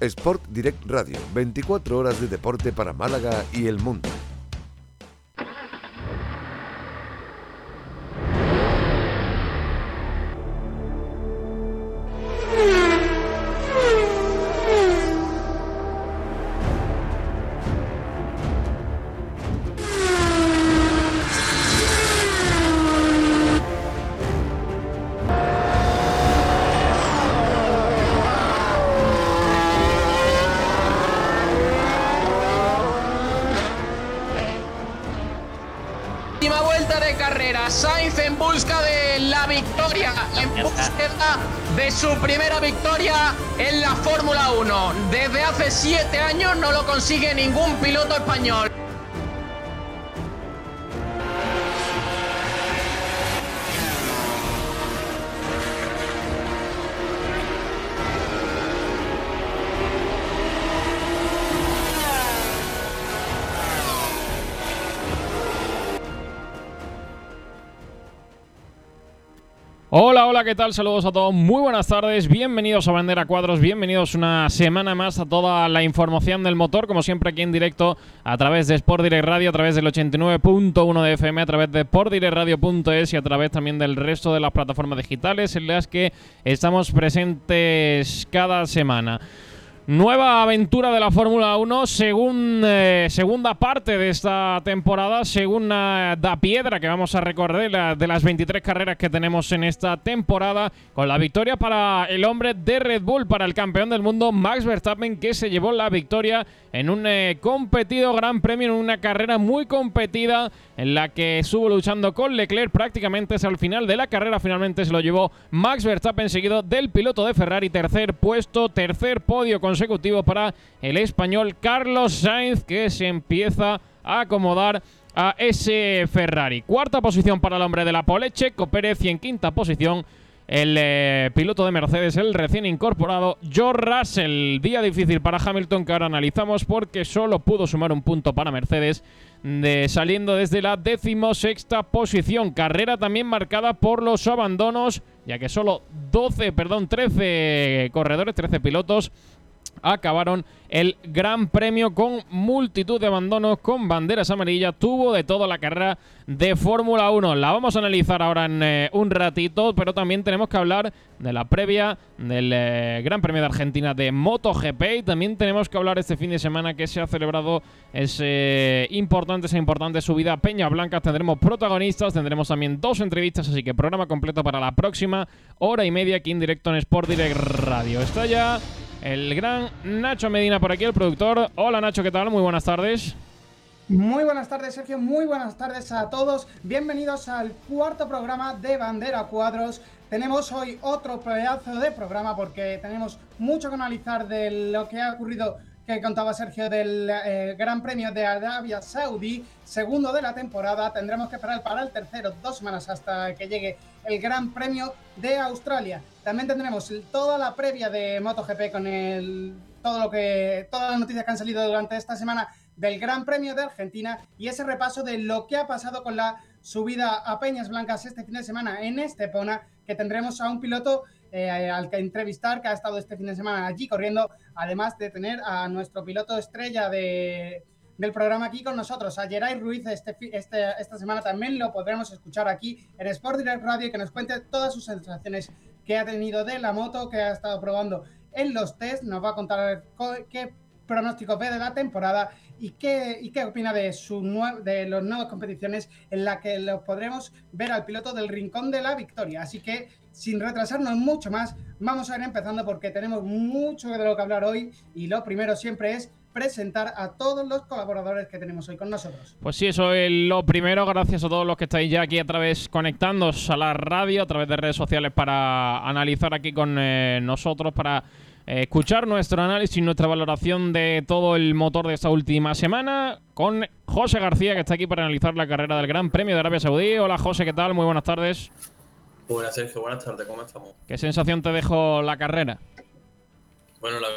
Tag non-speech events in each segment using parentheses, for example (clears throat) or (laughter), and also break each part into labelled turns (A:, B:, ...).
A: Sport Direct Radio, 24 horas de deporte para Málaga y el mundo.
B: Tal? Saludos a todos, muy buenas tardes, bienvenidos a Bandera Cuadros, bienvenidos una semana más a toda la información del motor, como siempre aquí en directo a través de Sport Direct Radio, a través del 89.1 de FM, a través de sportdirectradio.es y a través también del resto de las plataformas digitales en las que estamos presentes cada semana. Nueva aventura de la Fórmula 1, según, eh, segunda parte de esta temporada, segunda da piedra que vamos a recorrer de las 23 carreras que tenemos en esta temporada, con la victoria para el hombre de Red Bull, para el campeón del mundo Max Verstappen, que se llevó la victoria en un eh, competido Gran Premio, en una carrera muy competida, en la que estuvo luchando con Leclerc prácticamente hasta el final de la carrera, finalmente se lo llevó Max Verstappen, seguido del piloto de Ferrari, tercer puesto, tercer podio con consecutivo para el español Carlos Sainz, que se empieza a acomodar a ese Ferrari. Cuarta posición para el hombre de la pole, Checo Pérez, y en quinta posición el eh, piloto de Mercedes, el recién incorporado George Russell. Día difícil para Hamilton que ahora analizamos porque solo pudo sumar un punto para Mercedes de, saliendo desde la decimosexta posición. Carrera también marcada por los abandonos, ya que solo 12, perdón, 13 corredores, 13 pilotos acabaron el Gran Premio con multitud de abandonos, con banderas amarillas, tuvo de toda la carrera de Fórmula 1. La vamos a analizar ahora en eh, un ratito, pero también tenemos que hablar de la previa del eh, Gran Premio de Argentina de MotoGP y también tenemos que hablar este fin de semana que se ha celebrado ese importante, esa importante subida a Peña Blanca. Tendremos protagonistas, tendremos también dos entrevistas, así que programa completo para la próxima hora y media aquí en directo en Sport Direct Radio. Está ya el gran Nacho Medina por aquí, el productor. Hola Nacho, ¿qué tal? Muy buenas tardes.
C: Muy buenas tardes, Sergio. Muy buenas tardes a todos. Bienvenidos al cuarto programa de Bandera Cuadros. Tenemos hoy otro pedazo de programa porque tenemos mucho que analizar de lo que ha ocurrido que contaba Sergio del eh, Gran Premio de Arabia Saudí, segundo de la temporada. Tendremos que esperar para el tercero dos semanas hasta que llegue el Gran Premio de Australia. También tendremos toda la previa de MotoGP con el, todo lo que, todas las noticias que han salido durante esta semana del Gran Premio de Argentina y ese repaso de lo que ha pasado con la subida a Peñas Blancas este fin de semana en Estepona, que tendremos a un piloto eh, al que entrevistar que ha estado este fin de semana allí corriendo, además de tener a nuestro piloto estrella de, del programa aquí con nosotros, a Geray Ruiz. Este, este, esta semana también lo podremos escuchar aquí en Sport Direct Radio que nos cuente todas sus sensaciones que ha tenido de la moto, que ha estado probando en los test. Nos va a contar qué pronóstico ve de la temporada y qué, y qué opina de, su de las nuevas competiciones en las que lo podremos ver al piloto del Rincón de la Victoria. Así que, sin retrasarnos mucho más, vamos a ir empezando porque tenemos mucho de lo que hablar hoy y lo primero siempre es presentar a todos los colaboradores que tenemos hoy con nosotros.
B: Pues sí, eso es lo primero. Gracias a todos los que estáis ya aquí a través conectándoos a la radio, a través de redes sociales para analizar aquí con eh, nosotros, para escuchar nuestro análisis y nuestra valoración de todo el motor de esta última semana con José García, que está aquí para analizar la carrera del Gran Premio de Arabia Saudí. Hola José, ¿qué tal? Muy buenas tardes.
D: Buenas Sergio, buenas tardes, ¿cómo estamos?
B: ¿Qué sensación te dejó la carrera?
D: Bueno, la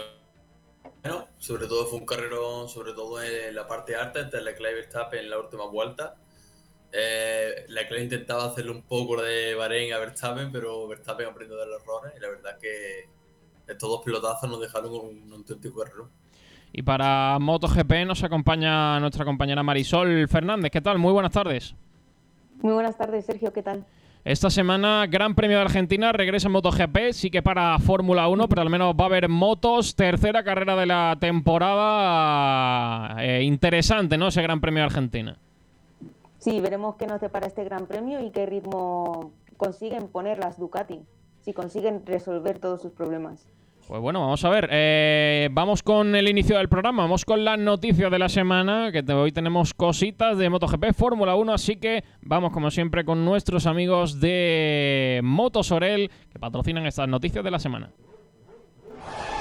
D: bueno, sobre todo fue un carrero, sobre todo en la parte alta, entre Leclerc y Verstappen en la última vuelta. Eh, Leclerc intentaba hacerle un poco de Bahrein a Verstappen, pero Verstappen aprendió de los errores y la verdad que estos dos pilotazos nos dejaron un auténtico error.
B: Y para MotoGP nos acompaña nuestra compañera Marisol Fernández. ¿Qué tal? Muy buenas tardes.
E: Muy buenas tardes, Sergio. ¿Qué tal?
B: Esta semana, Gran Premio de Argentina, regresa en MotoGP, sí que para Fórmula 1, pero al menos va a haber motos, tercera carrera de la temporada. Eh, interesante, ¿no? Ese Gran Premio de Argentina.
E: Sí, veremos qué nos depara este Gran Premio y qué ritmo consiguen poner las Ducati, si consiguen resolver todos sus problemas.
B: Pues bueno, vamos a ver. Eh, vamos con el inicio del programa. Vamos con las noticias de la semana. Que hoy tenemos cositas de MotoGP, Fórmula 1. Así que vamos, como siempre, con nuestros amigos de Motosorel que patrocinan estas noticias de la semana.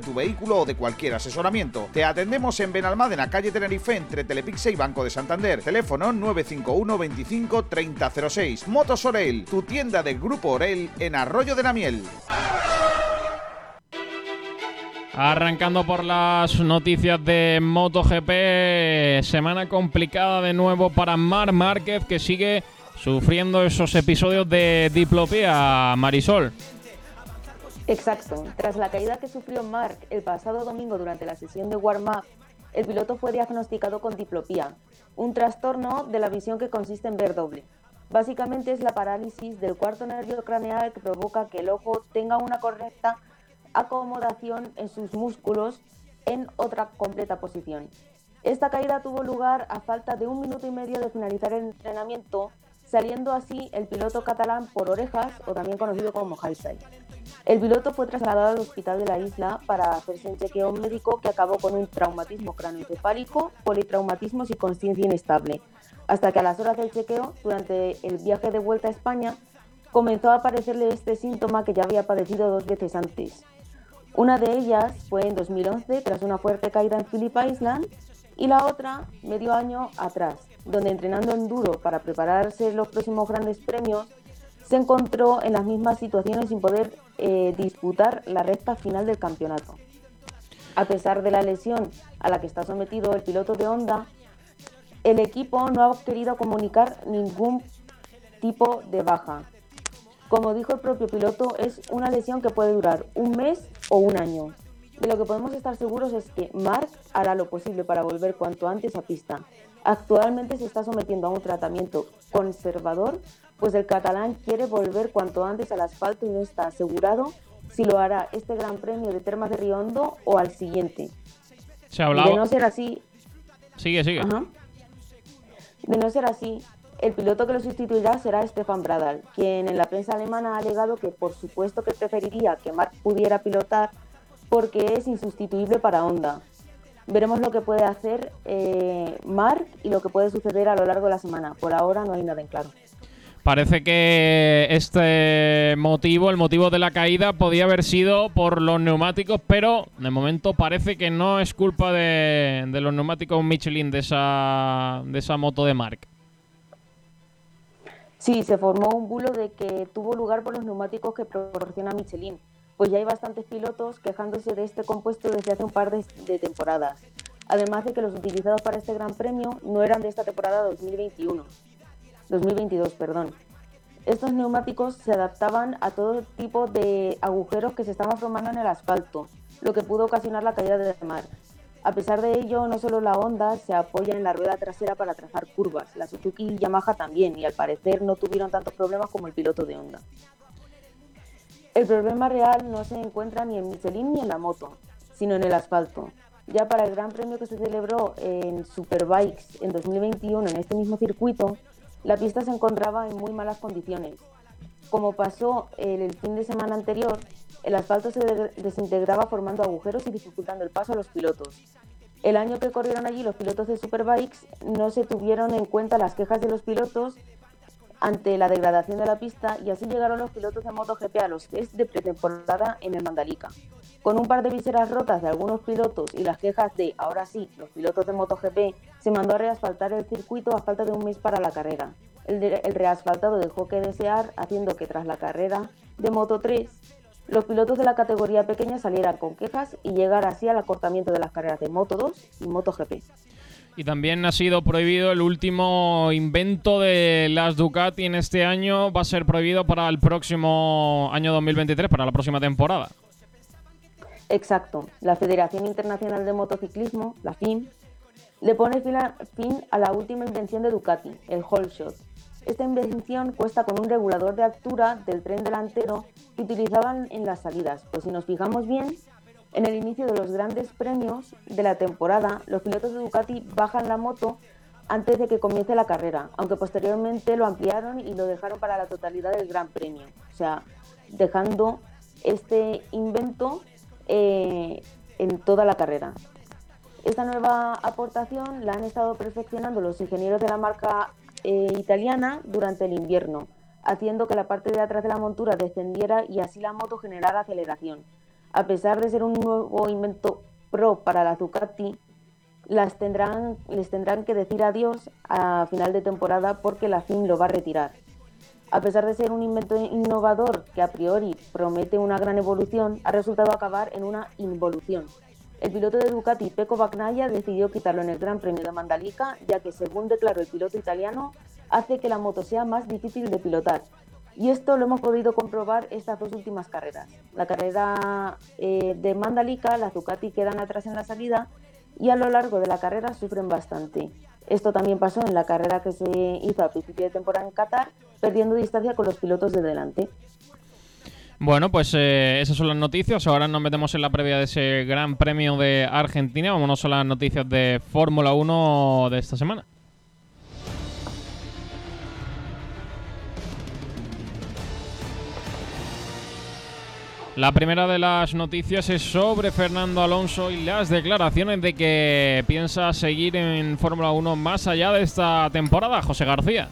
F: tu vehículo o de cualquier asesoramiento. Te atendemos en Benalmádena, calle Tenerife, entre Telepixe y Banco de Santander. Teléfono 951 25 3006. Motos Orel, tu tienda del Grupo Orel en Arroyo de la Miel.
B: Arrancando por las noticias de MotoGP, semana complicada de nuevo para Mar Márquez que sigue sufriendo esos episodios de diplopía, Marisol.
E: Exacto. Tras la caída que sufrió Mark el pasado domingo durante la sesión de warm-up, el piloto fue diagnosticado con diplopía, un trastorno de la visión que consiste en ver doble. Básicamente es la parálisis del cuarto nervio craneal que provoca que el ojo tenga una correcta acomodación en sus músculos en otra completa posición. Esta caída tuvo lugar a falta de un minuto y medio de finalizar el entrenamiento, saliendo así el piloto catalán por orejas, o también conocido como high el piloto fue trasladado al hospital de la isla para hacerse un chequeo médico que acabó con un traumatismo cráneoencefálico, politraumatismo y conciencia inestable, hasta que a las horas del chequeo, durante el viaje de vuelta a España, comenzó a aparecerle este síntoma que ya había padecido dos veces antes. Una de ellas fue en 2011 tras una fuerte caída en Phillip Island y la otra medio año atrás, donde entrenando en duro para prepararse los próximos grandes premios, se encontró en las mismas situaciones sin poder eh, disputar la recta final del campeonato. A pesar de la lesión a la que está sometido el piloto de Honda, el equipo no ha querido comunicar ningún tipo de baja. Como dijo el propio piloto, es una lesión que puede durar un mes o un año. De lo que podemos estar seguros es que Mark hará lo posible para volver cuanto antes a pista. Actualmente se está sometiendo a un tratamiento conservador pues el catalán quiere volver cuanto antes al asfalto y no está asegurado si lo hará este Gran Premio de Termas de Riondo o al siguiente.
B: Se hablaba.
E: De no ser así.
B: Sigue, sigue.
E: De no ser así, el piloto que lo sustituirá será Stefan Bradal, quien en la prensa alemana ha alegado que por supuesto que preferiría que Mark pudiera pilotar porque es insustituible para Honda. Veremos lo que puede hacer eh, Mark y lo que puede suceder a lo largo de la semana. Por ahora no hay nada en claro.
B: Parece que este motivo, el motivo de la caída, podía haber sido por los neumáticos, pero de momento parece que no es culpa de, los neumáticos Michelin de esa, de esa moto de Mark.
E: Sí, se formó un bulo de que tuvo lugar por los neumáticos que proporciona Michelin, pues ya hay bastantes pilotos quejándose de este compuesto desde hace un par de, de temporadas. Además de que los utilizados para este Gran Premio no eran de esta temporada 2021. 2022, perdón. Estos neumáticos se adaptaban a todo tipo de agujeros que se estaban formando en el asfalto, lo que pudo ocasionar la caída del mar. A pesar de ello, no solo la Honda se apoya en la rueda trasera para trazar curvas, la Suzuki y Yamaha también, y al parecer no tuvieron tantos problemas como el piloto de Honda. El problema real no se encuentra ni en Michelin ni en la moto, sino en el asfalto. Ya para el Gran Premio que se celebró en Superbikes en 2021 en este mismo circuito, la pista se encontraba en muy malas condiciones. Como pasó el fin de semana anterior, el asfalto se desintegraba formando agujeros y dificultando el paso a los pilotos. El año que corrieron allí los pilotos de Superbikes no se tuvieron en cuenta las quejas de los pilotos ante la degradación de la pista y así llegaron los pilotos de MotoGP a los test de pretemporada en el Mandalika. Con un par de viseras rotas de algunos pilotos y las quejas de, ahora sí, los pilotos de MotoGP, se mandó a reasfaltar el circuito a falta de un mes para la carrera. El, el reasfaltado dejó que desear, haciendo que tras la carrera de Moto 3, los pilotos de la categoría pequeña salieran con quejas y llegar así al acortamiento de las carreras de Moto 2 y MotoGP.
B: Y también ha sido prohibido el último invento de las Ducati en este año. Va a ser prohibido para el próximo año 2023, para la próxima temporada.
E: Exacto. La Federación Internacional de Motociclismo, la FIM, le pone fin a, la última invención de Ducati, el Hole Shot. Esta invención cuesta con un regulador de altura del tren delantero que utilizaban en las salidas. Pues si nos fijamos bien, en el inicio de los grandes premios de la temporada, los pilotos de Ducati bajan la moto antes de que comience la carrera, aunque posteriormente lo ampliaron y lo dejaron para la totalidad del Gran Premio, o sea, dejando este invento eh, en toda la carrera. Esta nueva aportación la han estado perfeccionando los ingenieros de la marca eh, italiana durante el invierno, haciendo que la parte de atrás de la montura descendiera y así la moto generara aceleración. A pesar de ser un nuevo invento pro para la Ducati, las tendrán, les tendrán que decir adiós a final de temporada porque la FIM lo va a retirar. A pesar de ser un invento innovador que a priori promete una gran evolución, ha resultado acabar en una involución. El piloto de Ducati, Pecco Bagnaia, decidió quitarlo en el Gran Premio de Mandalika, ya que, según declaró el piloto italiano, hace que la moto sea más difícil de pilotar, y esto lo hemos podido comprobar estas dos últimas carreras. La carrera eh, de Mandalika, las Ducati quedan atrás en la salida y a lo largo de la carrera sufren bastante. Esto también pasó en la carrera que se hizo a principio de temporada en Qatar, perdiendo distancia con los pilotos de delante.
B: Bueno, pues eh, esas son las noticias. Ahora nos metemos en la previa de ese Gran Premio de Argentina. Vámonos a las noticias de Fórmula 1 de esta semana. La primera de las noticias es sobre Fernando Alonso y las declaraciones de que piensa seguir en Fórmula 1 más allá de esta temporada, José García.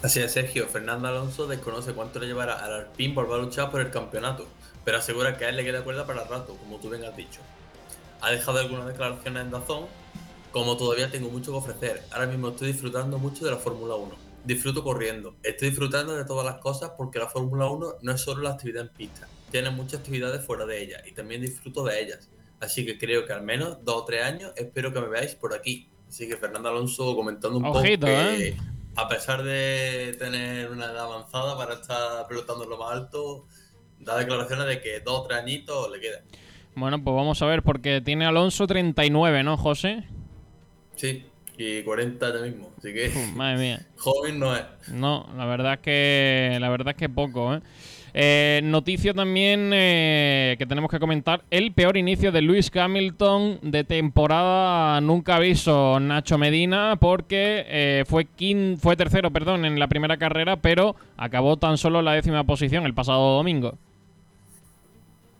D: Así es, Sergio. Fernando Alonso desconoce cuánto le llevará al Alpine por a luchar por el campeonato, pero asegura que a él le queda cuerda para el rato, como tú bien has dicho. Ha dejado algunas declaraciones en Dazón, como todavía tengo mucho que ofrecer. Ahora mismo estoy disfrutando mucho de la Fórmula 1. Disfruto corriendo. Estoy disfrutando de todas las cosas porque la Fórmula 1 no es solo la actividad en pista tienen muchas actividades fuera de ella y también disfruto de ellas. Así que creo que al menos dos o tres años espero que me veáis por aquí. Así que Fernando Alonso comentando un poco que ¿eh? a pesar de tener una edad avanzada para estar pelotando lo más alto, da declaraciones de que dos o tres añitos le quedan.
B: Bueno, pues vamos a ver, porque tiene Alonso 39, ¿no, José?
D: Sí, y 40 ya mismo. Así que.
B: madre mía. (laughs)
D: Joven no es.
B: No, la verdad es que. La verdad es que poco, ¿eh? Eh, noticia también eh, que tenemos que comentar: el peor inicio de Luis Hamilton de temporada nunca aviso Nacho Medina, porque eh, fue, fue tercero perdón, en la primera carrera, pero acabó tan solo la décima posición el pasado domingo.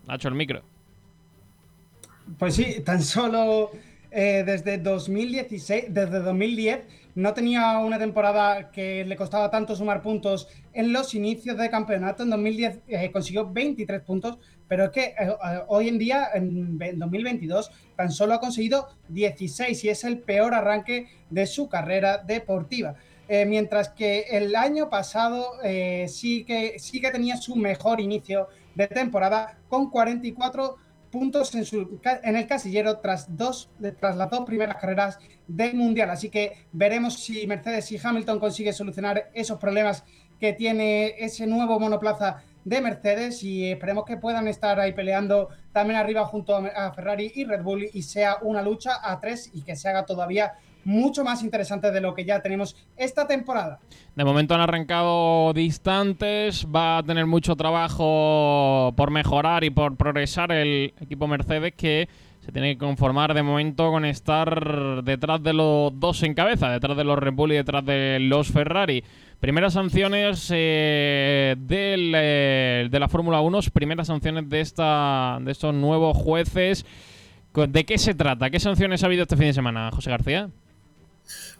B: Nacho, el micro.
C: Pues sí, tan solo desde 2016, desde 2010 no tenía una temporada que le costaba tanto sumar puntos en los inicios de campeonato. En 2010 eh, consiguió 23 puntos, pero es que eh, eh, hoy en día, en 2022, tan solo ha conseguido 16 y es el peor arranque de su carrera deportiva. mientras que el año pasado sí, que, sí que tenía su mejor inicio de temporada con 44 puntos en, su, en el casillero tras, dos, tras las dos primeras carreras del Mundial. Así que veremos si Mercedes y Hamilton consiguen solucionar esos problemas que tiene ese nuevo monoplaza de Mercedes y esperemos que puedan estar ahí peleando también arriba junto a Ferrari y Red Bull y sea una lucha a tres y que se haga todavía mucho más interesante de lo que ya tenemos esta temporada.
B: De momento han arrancado distantes, va a tener mucho trabajo por mejorar y por progresar el equipo Mercedes que se tiene que conformar de momento con estar detrás de los dos en cabeza, detrás de los Red Bull y detrás de los Ferrari. Primeras sanciones eh, eh, de la Fórmula 1, primeras sanciones de, esta, de estos nuevos jueces. ¿De qué se trata? ¿Qué sanciones ha habido este fin de semana, José García?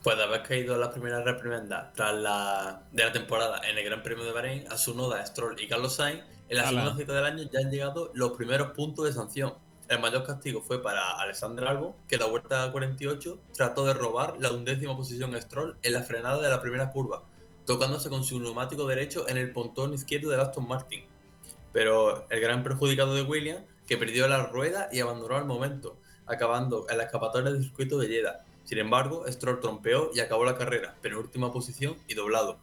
D: Pues de haber caído las primeras reprimendas tras la, de la temporada en el Gran Premio de Bahrein, a su noda Stroll y Carlos Sainz, en la segunda cita del año ya han llegado los primeros puntos de sanción. El mayor castigo fue para Alexander Albon, que la vuelta 48 trató de robar la undécima posición Stroll en la frenada de la primera curva, tocándose con su neumático derecho en el pontón izquierdo de Aston Martin. Pero el gran perjudicado de Williams, que perdió la rueda y abandonó al momento, acabando en la escapatoria del circuito de Jeddah. Sin embargo, Stroll trompeó y acabó la carrera, pero en última posición y doblado.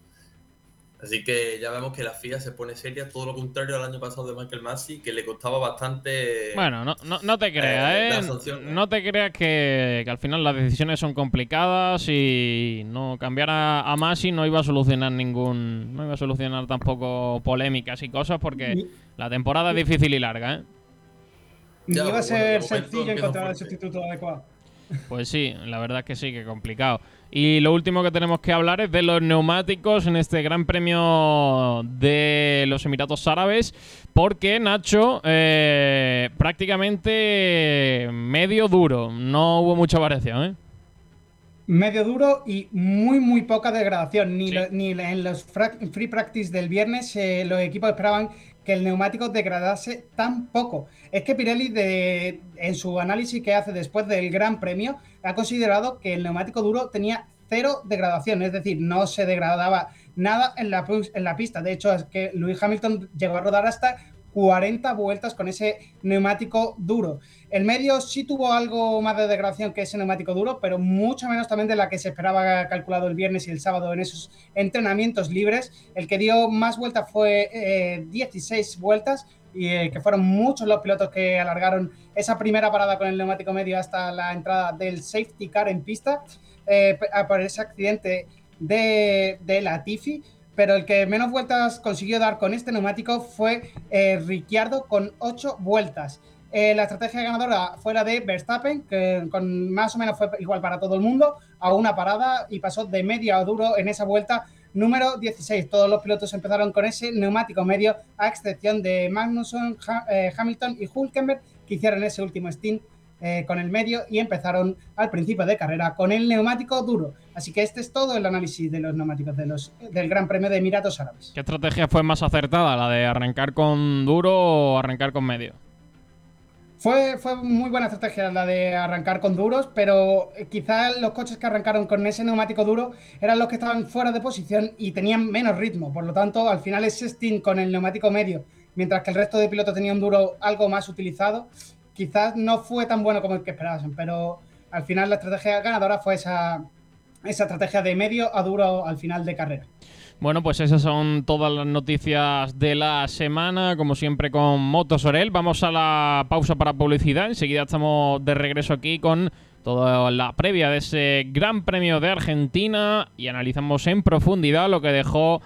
D: Así que ya vemos que la FIA se pone seria, todo lo contrario al año pasado de Michael Massey, que le costaba bastante.
B: Bueno, no, no, te creas, ¿eh? No te creas que, al final las decisiones son complicadas y no cambiar a, a Massey no iba a solucionar ningún. No iba a solucionar tampoco polémicas y cosas porque la temporada es difícil y larga, ¿eh?
C: Ni iba a ser sencillo encontrar el sustituto adecuado.
B: Pues sí, la verdad es que sí, que complicado. Y lo último que tenemos que hablar es de los neumáticos en este Gran Premio de los Emiratos Árabes, porque Nacho, eh, prácticamente medio duro, no hubo mucha variación, ¿eh?
C: Medio duro y muy, muy poca degradación. Ni, ni en los free practice del viernes eh, los equipos esperaban que el neumático degradase tan poco. Es que Pirelli, de, en su análisis que hace después del Gran Premio, ha considerado que el neumático duro tenía cero degradación, es decir, no se degradaba nada en la, en la pista. De hecho, es que Lewis Hamilton llegó a rodar hasta 40 vueltas con ese neumático duro. El medio sí tuvo algo más de degradación que ese neumático duro, pero mucho menos también de la que se esperaba calculado el viernes y el sábado en esos entrenamientos libres. El que dio más vueltas fue 16 eh, vueltas y eh, que fueron muchos los pilotos que alargaron esa primera parada con el neumático medio hasta la entrada del safety car en pista eh, por ese accidente de, de Latifi pero el que menos vueltas consiguió dar con este neumático fue eh, Ricciardo con 8 vueltas. Eh, la estrategia ganadora fue la de Verstappen, que con más o menos fue igual para todo el mundo, a una parada y pasó de media a duro en esa vuelta número 16. Todos los pilotos empezaron con ese neumático medio, a excepción de Magnussen, eh, Hamilton y Hulkenberg, que hicieron ese último stint eh, con el medio y empezaron al principio de carrera con el neumático duro. Así que este es todo el análisis de los neumáticos de los, del Gran Premio de Emiratos Árabes.
B: ¿Qué estrategia fue más acertada, la de arrancar con duro o arrancar con medio?
C: Fue, fue muy buena estrategia la de arrancar con duros, pero quizás los coches que arrancaron con ese neumático duro eran los que estaban fuera de posición y tenían menos ritmo. Por lo tanto, al final ese stint con el neumático medio, mientras que el resto de pilotos tenían un duro algo más utilizado, quizás no fue tan bueno como el que esperaban, pero al final la estrategia ganadora fue esa, esa estrategia de medio a duro al final de carrera.
B: Bueno, pues esas son todas las noticias de la semana, como siempre con Motosorel. Vamos a la pausa para publicidad. Enseguida estamos de regreso aquí con toda la previa de ese Gran Premio de Argentina y analizamos en profundidad lo que dejó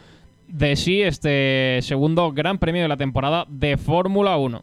B: de sí este segundo Gran Premio de la temporada de Fórmula 1.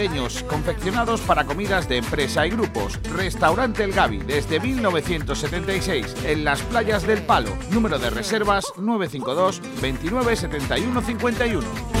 F: confeccionados para comidas de empresa y grupos. Restaurante El Gavi desde 1976 en las playas del Palo. Número de reservas 952 29 71 51.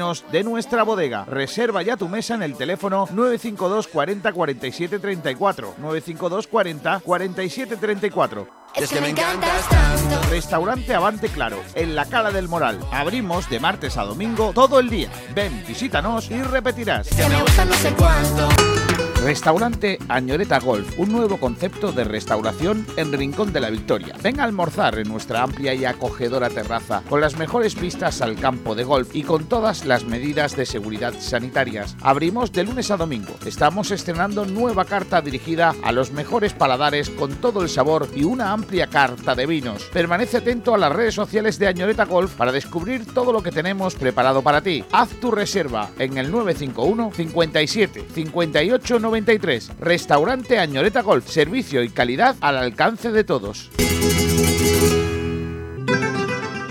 F: de nuestra bodega. Reserva ya tu mesa en el teléfono 952 40 47 34. 952 40 47 34.
G: Es que me encantas tanto.
F: Restaurante Avante Claro, en la Cala del Moral. Abrimos de martes a domingo todo el día. Ven, visítanos y repetirás.
G: Que me gusta no sé cuánto.
F: Restaurante Añoreta Golf, un nuevo concepto de restauración en Rincón de la Victoria. Ven a almorzar en nuestra amplia y acogedora terraza, con las mejores vistas al campo de golf y con todas las medidas de seguridad sanitarias. Abrimos de lunes a domingo. Estamos estrenando nueva carta dirigida a los mejores paladares con todo el sabor y una amplia carta de vinos. Permanece atento a las redes sociales de Añoreta Golf para descubrir todo lo que tenemos preparado para ti. Haz tu reserva en el 951 57 58 93. Restaurante Añoreta Golf. Servicio y calidad al alcance de todos.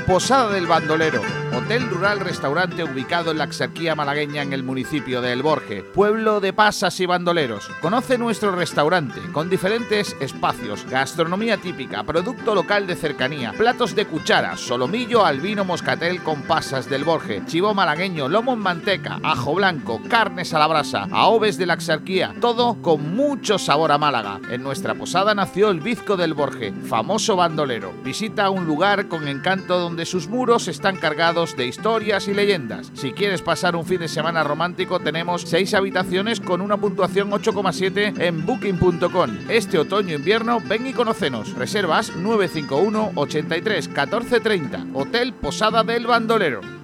F: Posada del Bandolero. Hotel Rural Restaurante ubicado en la Axarquía malagueña en el municipio de El Borje, pueblo de pasas y bandoleros. Conoce nuestro restaurante con diferentes espacios, gastronomía típica, producto local de cercanía, platos de cuchara, solomillo, albino, moscatel con pasas del Borje, chivo malagueño, lomo en manteca, ajo blanco, carnes a la brasa, aoves de la Axarquía, todo con mucho sabor a Málaga. En nuestra posada nació el Bizco del Borje, famoso bandolero. Visita un lugar con encanto donde sus muros están cargados de historias y leyendas. Si quieres pasar un fin de semana romántico, tenemos 6 habitaciones con una puntuación 8,7 en booking.com. Este otoño-invierno, ven y conocenos. Reservas 951 83 14 30. Hotel Posada del Bandolero.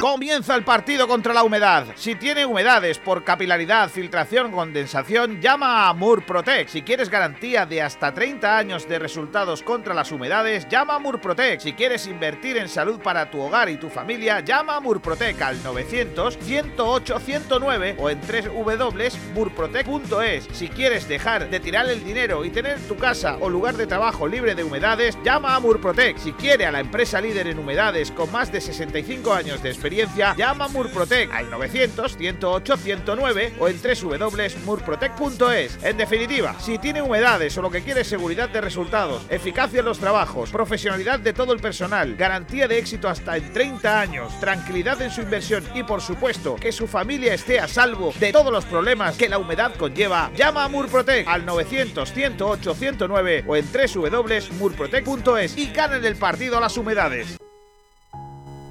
F: Comienza el partido contra la humedad. Si tiene humedades por capilaridad, filtración condensación, llama a Murprotec. Si quieres garantía de hasta 30 años de resultados contra las humedades, llama a Murprotec. Si quieres invertir en salud para tu hogar y tu familia, llama a Murprotec al 900 108 109 o en www.murprotec.es. Si quieres dejar de tirar el dinero y tener tu casa o lugar de trabajo libre de humedades, llama a Murprotec. Si quiere a la empresa líder en humedades con más de 65 años de experiencia, llama a Murprotec al 900 108 109 o en www.murprotec.es. En definitiva, si tiene humedades o lo que quiere es seguridad de resultados, eficacia en los trabajos, profesionalidad de todo el personal, garantía de éxito hasta en 30 años, tranquilidad en su inversión y por supuesto que su familia esté a salvo de todos los problemas que la humedad conlleva, llama a Murprotec al 900 108 109 o en www.murprotec.es y ganen el partido a las humedades.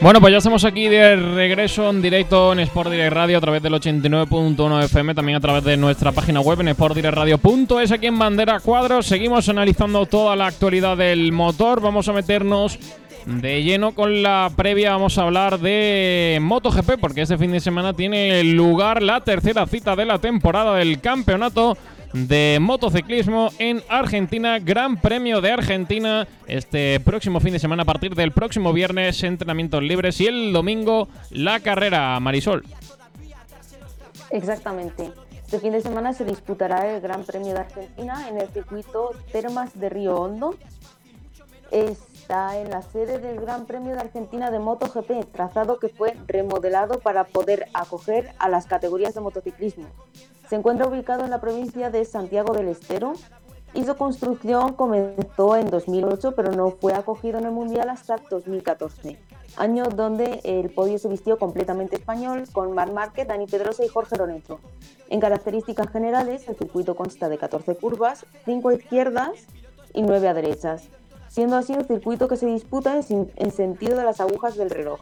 B: Bueno, pues ya estamos aquí de regreso en directo en Sport Direct Radio a través del 89.1 FM, también a través de nuestra página web en sportdirectradio.es aquí en Bandera Cuadros. Seguimos analizando toda la actualidad del motor. Vamos a meternos de lleno con la previa. Vamos a hablar de MotoGP porque este fin de semana tiene lugar la tercera cita de la temporada del campeonato de motociclismo en Argentina, Gran Premio de Argentina, este próximo fin de semana a partir del próximo viernes, entrenamientos libres y el domingo la carrera Marisol.
E: Exactamente. Este fin de semana se disputará el Gran Premio de Argentina en el circuito Termas de Río Hondo. Está en la sede del Gran Premio de Argentina de MotoGP, trazado que fue remodelado para poder acoger a las categorías de motociclismo. Se encuentra ubicado en la provincia de Santiago del Estero y su construcción comenzó en 2008, pero no fue acogido en el Mundial hasta 2014, año donde el podio se vistió completamente español con Marc Márquez, Dani Pedrosa y Jorge Lorenzo. En características generales, el circuito consta de 14 curvas, 5 a izquierdas y 9 a derechas, siendo así un circuito que se disputa en sentido de las agujas del reloj.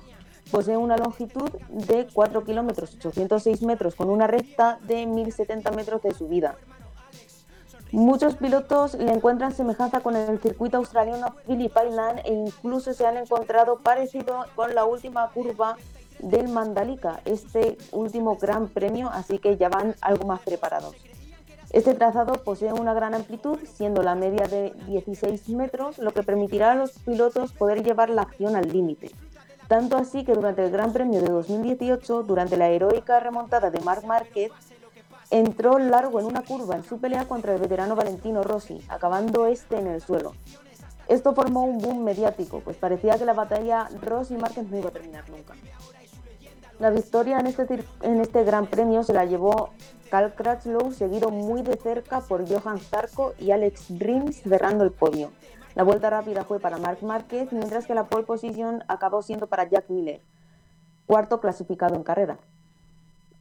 E: Posee una longitud de 4 kilómetros 806 metros con una recta de 1070 metros de subida. Muchos pilotos le encuentran semejanza con el circuito australiano Phillip Island e incluso se han encontrado parecido con la última curva del Mandalika, este último gran premio, así que ya van algo más preparados. Este trazado posee una gran amplitud, siendo la media de 16 metros, lo que permitirá a los pilotos poder llevar la acción al límite. Tanto así que durante el Gran Premio de 2018, durante la heroica remontada de Marc Márquez, entró largo en una curva en su pelea contra el veterano Valentino Rossi, acabando este en el suelo. Esto formó un boom mediático, pues parecía que la batalla Rossi-Márquez no iba a terminar nunca. La victoria en este, este Gran Premio se la llevó Cal Crutchlow, seguido muy de cerca por Johan Zarco y Alex Rins cerrando el podio. La vuelta rápida fue para Marc Márquez, mientras que la pole position acabó siendo para Jack Miller, cuarto clasificado en carrera.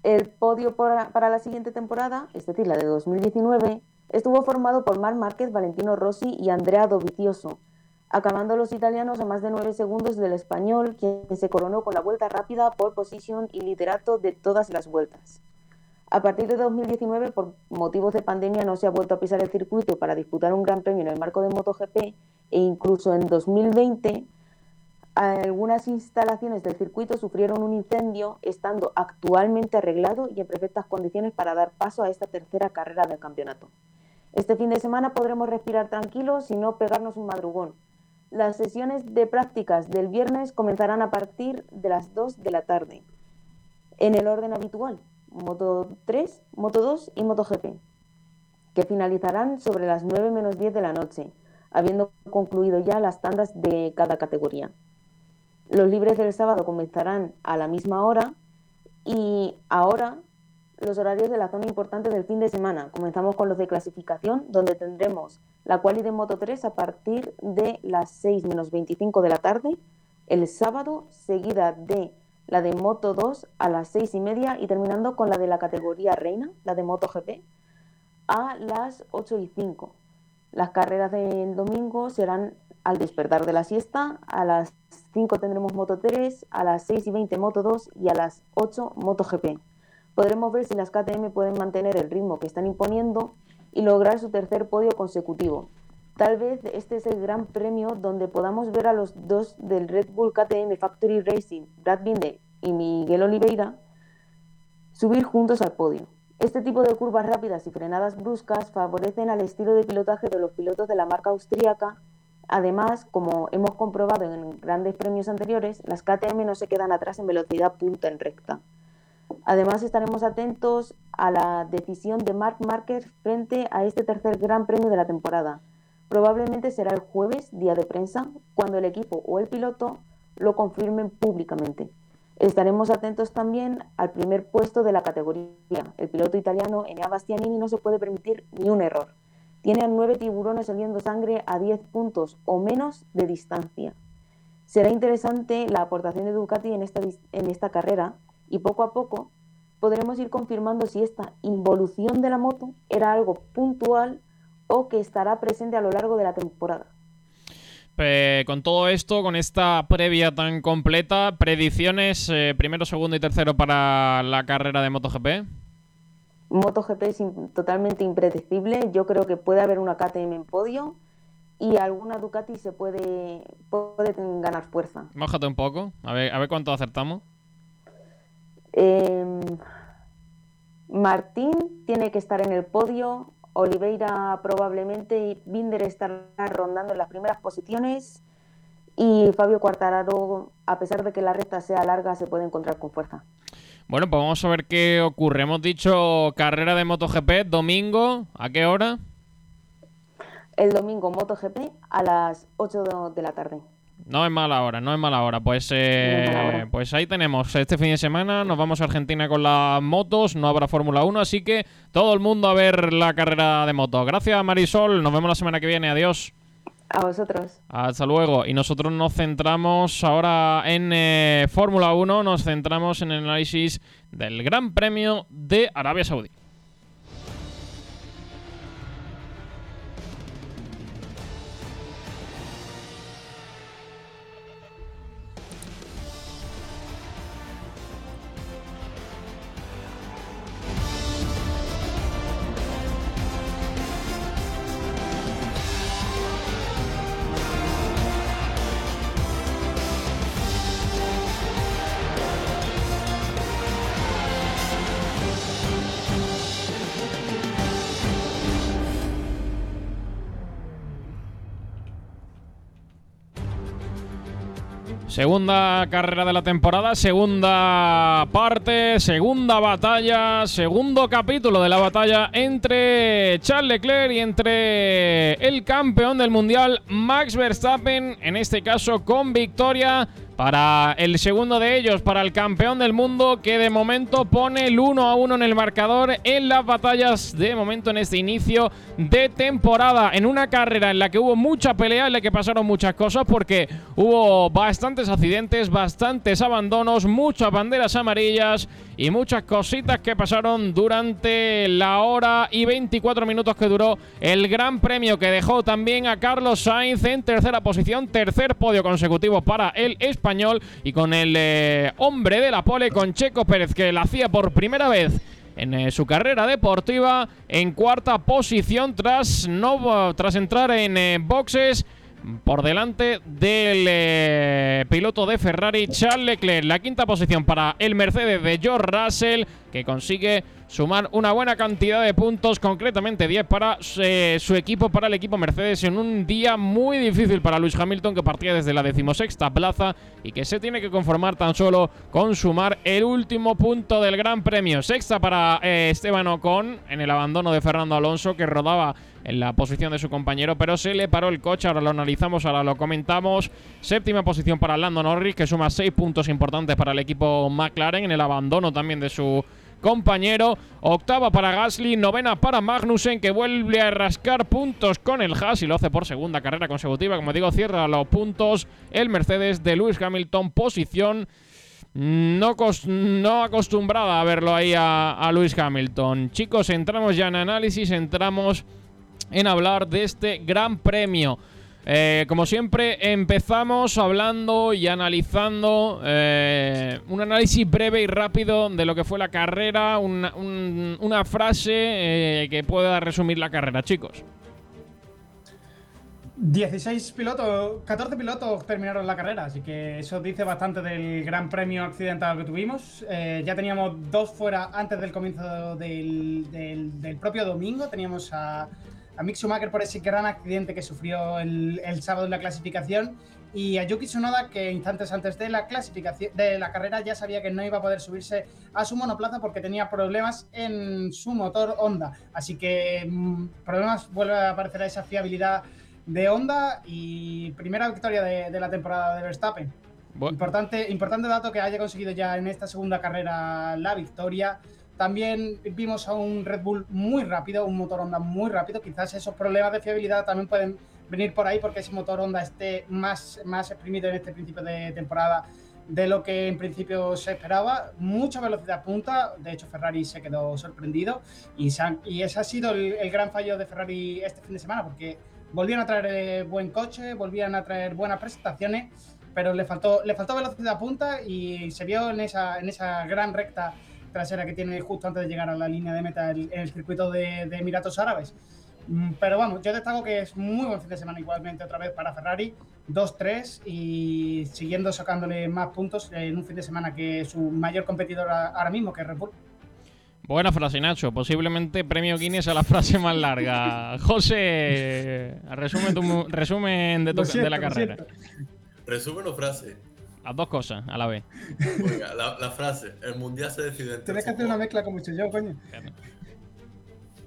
E: El podio para la siguiente temporada, es decir, la de 2019, estuvo formado por Marc Márquez, Valentino Rossi y Andrea Dovizioso, acabando los italianos a más de 9 segundos del español, quien se coronó con la vuelta rápida, pole position y liderato de todas las vueltas. A partir de 2019, por motivos de pandemia, no se ha vuelto a pisar el circuito para disputar un gran premio en el marco de MotoGP e incluso en 2020 algunas instalaciones del circuito sufrieron un incendio, estando actualmente arreglado y en perfectas condiciones para dar paso a esta tercera carrera del campeonato. Este fin de semana podremos respirar tranquilos y no pegarnos un madrugón. Las sesiones de prácticas del viernes comenzarán a partir de las 2 de la tarde, en el orden habitual, Moto 3, Moto 2 y MotoGP, que finalizarán sobre las 9 menos 10 de la noche, habiendo concluido ya las tandas de cada categoría. Los libres del sábado comenzarán a la misma hora y ahora los horarios de la zona importante del fin de semana. Comenzamos con los de clasificación, donde tendremos la quali de Moto 3 a partir de las 6 menos 25 de la tarde, el sábado, seguida de la de Moto 2 a las 6 y media y terminando con la de la categoría Reina, la de Moto GP, a las 8 y 5. Las carreras del domingo serán al despertar de la siesta, a las 5 tendremos Moto 3, a las 6 y 20 Moto 2 y a las 8 Moto GP. Podremos ver si las KTM pueden mantener el ritmo que están imponiendo y lograr su tercer podio consecutivo. Tal vez este es el gran premio donde podamos ver a los dos del Red Bull KTM Factory Racing, Brad Binder y Miguel Oliveira, subir juntos al podio. Este tipo de curvas rápidas y frenadas bruscas favorecen al estilo de pilotaje de los pilotos de la marca austríaca. Además, como hemos comprobado en grandes premios anteriores, las KTM no se quedan atrás en velocidad punta en recta. Además, estaremos atentos a la decisión de Marc Márquez frente a este tercer gran premio de la temporada. Probablemente será el jueves, día de prensa, cuando el equipo o el piloto lo confirmen públicamente. Estaremos atentos también al primer puesto de la categoría. El piloto italiano Enea Bastianini no se puede permitir ni un error. tiene a nueve tiburones oliendo sangre a 10 puntos o menos de distancia. Será interesante la aportación de Ducati en esta, en esta carrera y poco a poco podremos ir confirmando si esta involución de la moto era algo puntual o que estará presente a lo largo de la temporada.
B: con todo esto, con esta previa tan completa, predicciones eh, primero, segundo y tercero para la carrera de MotoGP.
E: MotoGP es totalmente impredecible. Yo creo que puede haber una KTM en podio y alguna Ducati se puede, puede ganar fuerza.
B: Mójate un poco, a ver, a ver cuánto acertamos.
E: Em, Martín tiene que estar en el podio, Oliveira probablemente y Binder estará rondando en las primeras posiciones y Fabio Quartararo, a pesar de que la recta sea larga, se puede encontrar con fuerza.
B: Bueno, pues vamos a ver qué ocurre. Hemos dicho carrera de MotoGP, domingo, ¿a qué hora?
E: El domingo MotoGP a las 8 de la tarde.
B: No es mala hora, no es mala hora. Pues, eh, pues ahí tenemos. Este fin de semana nos vamos a Argentina con las motos. No habrá Fórmula 1, así que todo el mundo a ver la carrera de moto. Gracias, Marisol. Nos vemos la semana que viene. Adiós.
E: A vosotros.
B: Hasta luego. Y nosotros nos centramos ahora en eh, Fórmula 1. Nos centramos en el análisis del Gran Premio de Arabia Saudí. Segunda carrera de la temporada, segunda parte, segunda batalla, segundo capítulo de la batalla entre Charles Leclerc y entre el campeón del mundial Max Verstappen, en este caso con victoria para el segundo de ellos, para el campeón del mundo que de momento pone el 1 a 1 en el marcador en las batallas de momento en este inicio de temporada, en una carrera en la que hubo mucha pelea, en la que pasaron muchas cosas porque hubo bastantes accidentes, bastantes abandonos, muchas banderas amarillas y muchas cositas que pasaron durante la hora y 24 minutos que duró el Gran Premio que dejó también a Carlos Sainz en tercera posición, tercer podio consecutivo para el español y con el eh, hombre de la pole, con Checo Pérez, que la hacía por primera vez en eh, su carrera deportiva en cuarta posición tras, no, tras entrar en eh, boxes por delante del piloto de Ferrari, Charles Leclerc. La quinta posición para el Mercedes de George Russell, que consigue sumar una buena cantidad de puntos, concretamente 10 para eh, su equipo, para el equipo Mercedes, en un día muy difícil para Luis Hamilton, que partía desde la decimosexta plaza y que se tiene que conformar tan solo con sumar el último punto del Gran Premio. Sexta para eh, Esteban Ocon en el abandono de Fernando Alonso, que rodaba en la posición de su compañero, pero se le paró el coche. Ahora lo analizamos, ahora lo comentamos. Séptima posición para Lando Norris, que suma seis puntos importantes para el equipo McLaren en el abandono también de su compañero. Octava para Gasly, novena para Magnussen, que vuelve a rascar puntos con el Haas y lo hace por segunda carrera consecutiva. Como digo, cierra los puntos el Mercedes de Lewis Hamilton, posición no, no acostumbrada a verlo ahí a, a Lewis Hamilton. Chicos, entramos ya en análisis, entramos en hablar de este gran premio. Eh, como siempre, empezamos hablando y analizando eh, un análisis breve y rápido de lo que fue la carrera, una, frase eh, que pueda resumir la carrera, chicos.
C: 16 pilotos, 14 pilotos terminaron la carrera, así que eso dice bastante del gran premio accidental que tuvimos. ya teníamos dos fuera antes del comienzo del propio domingo, teníamos a a Mick Schumacher por ese gran accidente que sufrió el, sábado en la clasificación y a Yuki Tsunoda que instantes antes de la clasificación de la carrera ya sabía que no iba a poder subirse a su monoplaza porque tenía problemas en su motor Honda. Así que mm, problemas vuelve a aparecer esa fiabilidad de Honda y primera victoria de, la temporada de Verstappen. Importante, importante dato que haya conseguido ya en esta segunda carrera la victoria También vimos a un Red Bull muy rápido, un motor Honda muy rápido. Quizás esos problemas de fiabilidad también pueden venir por ahí porque ese motor Honda esté más, más exprimido en este principio de temporada de lo que en principio se esperaba. Mucha velocidad punta, de hecho Ferrari se quedó sorprendido y, y ese ha sido el, gran fallo de Ferrari este fin de semana porque volvían a traer eh, buen coche, volvían a traer buenas presentaciones, pero le faltó, le faltó velocidad punta y se vio en esa, en esa gran recta trasera que tiene justo antes de llegar a la línea de meta en el, circuito de, de Emiratos Árabes. Mm, pero vamos, yo destaco que es muy buen fin de semana igualmente otra vez para Ferrari, 2-3 y siguiendo sacándole más puntos en un fin de semana que su mayor competidor ahora mismo, que es Red Bull.
B: Buena frase, Nacho. Posiblemente premio Guinness a la frase más larga. (laughs) José, resume tu, resumen de, de la carrera.
D: ¿Resumen o frase?
B: Las dos cosas a la vez.
D: la, frase. El mundial se decide entre.
C: Tienes que hacer una mezcla con mucho yo, coño.